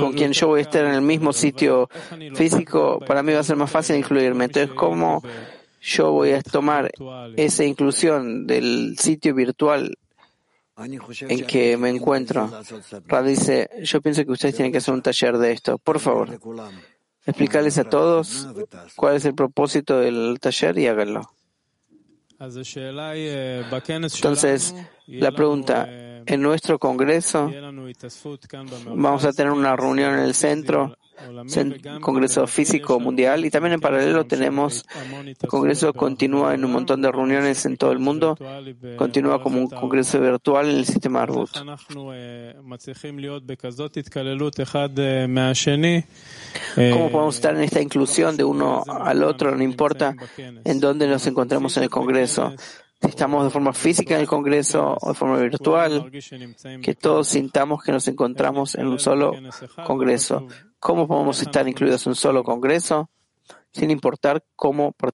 Con quien yo voy a estar en el mismo sitio físico, para mí va a ser más fácil incluirme. Entonces, ¿cómo yo voy a tomar esa inclusión del sitio virtual en que me encuentro? Rad dice, yo pienso que ustedes tienen que hacer un taller de esto. Por favor, explicarles a todos cuál es el propósito del taller y háganlo. Entonces, la pregunta, en nuestro Congreso vamos a tener una reunión en el centro, Congreso Físico Mundial, y también en paralelo tenemos el Congreso continúa en un montón de reuniones en todo el mundo, continúa como un Congreso virtual en el sistema Arbut. ¿Cómo podemos estar en esta inclusión de uno al otro, no importa en dónde nos encontremos en el Congreso? Si estamos de forma física en el Congreso o de forma virtual, que todos sintamos que nos encontramos en un solo Congreso. ¿Cómo podemos estar incluidos en un solo Congreso? Sin importar cómo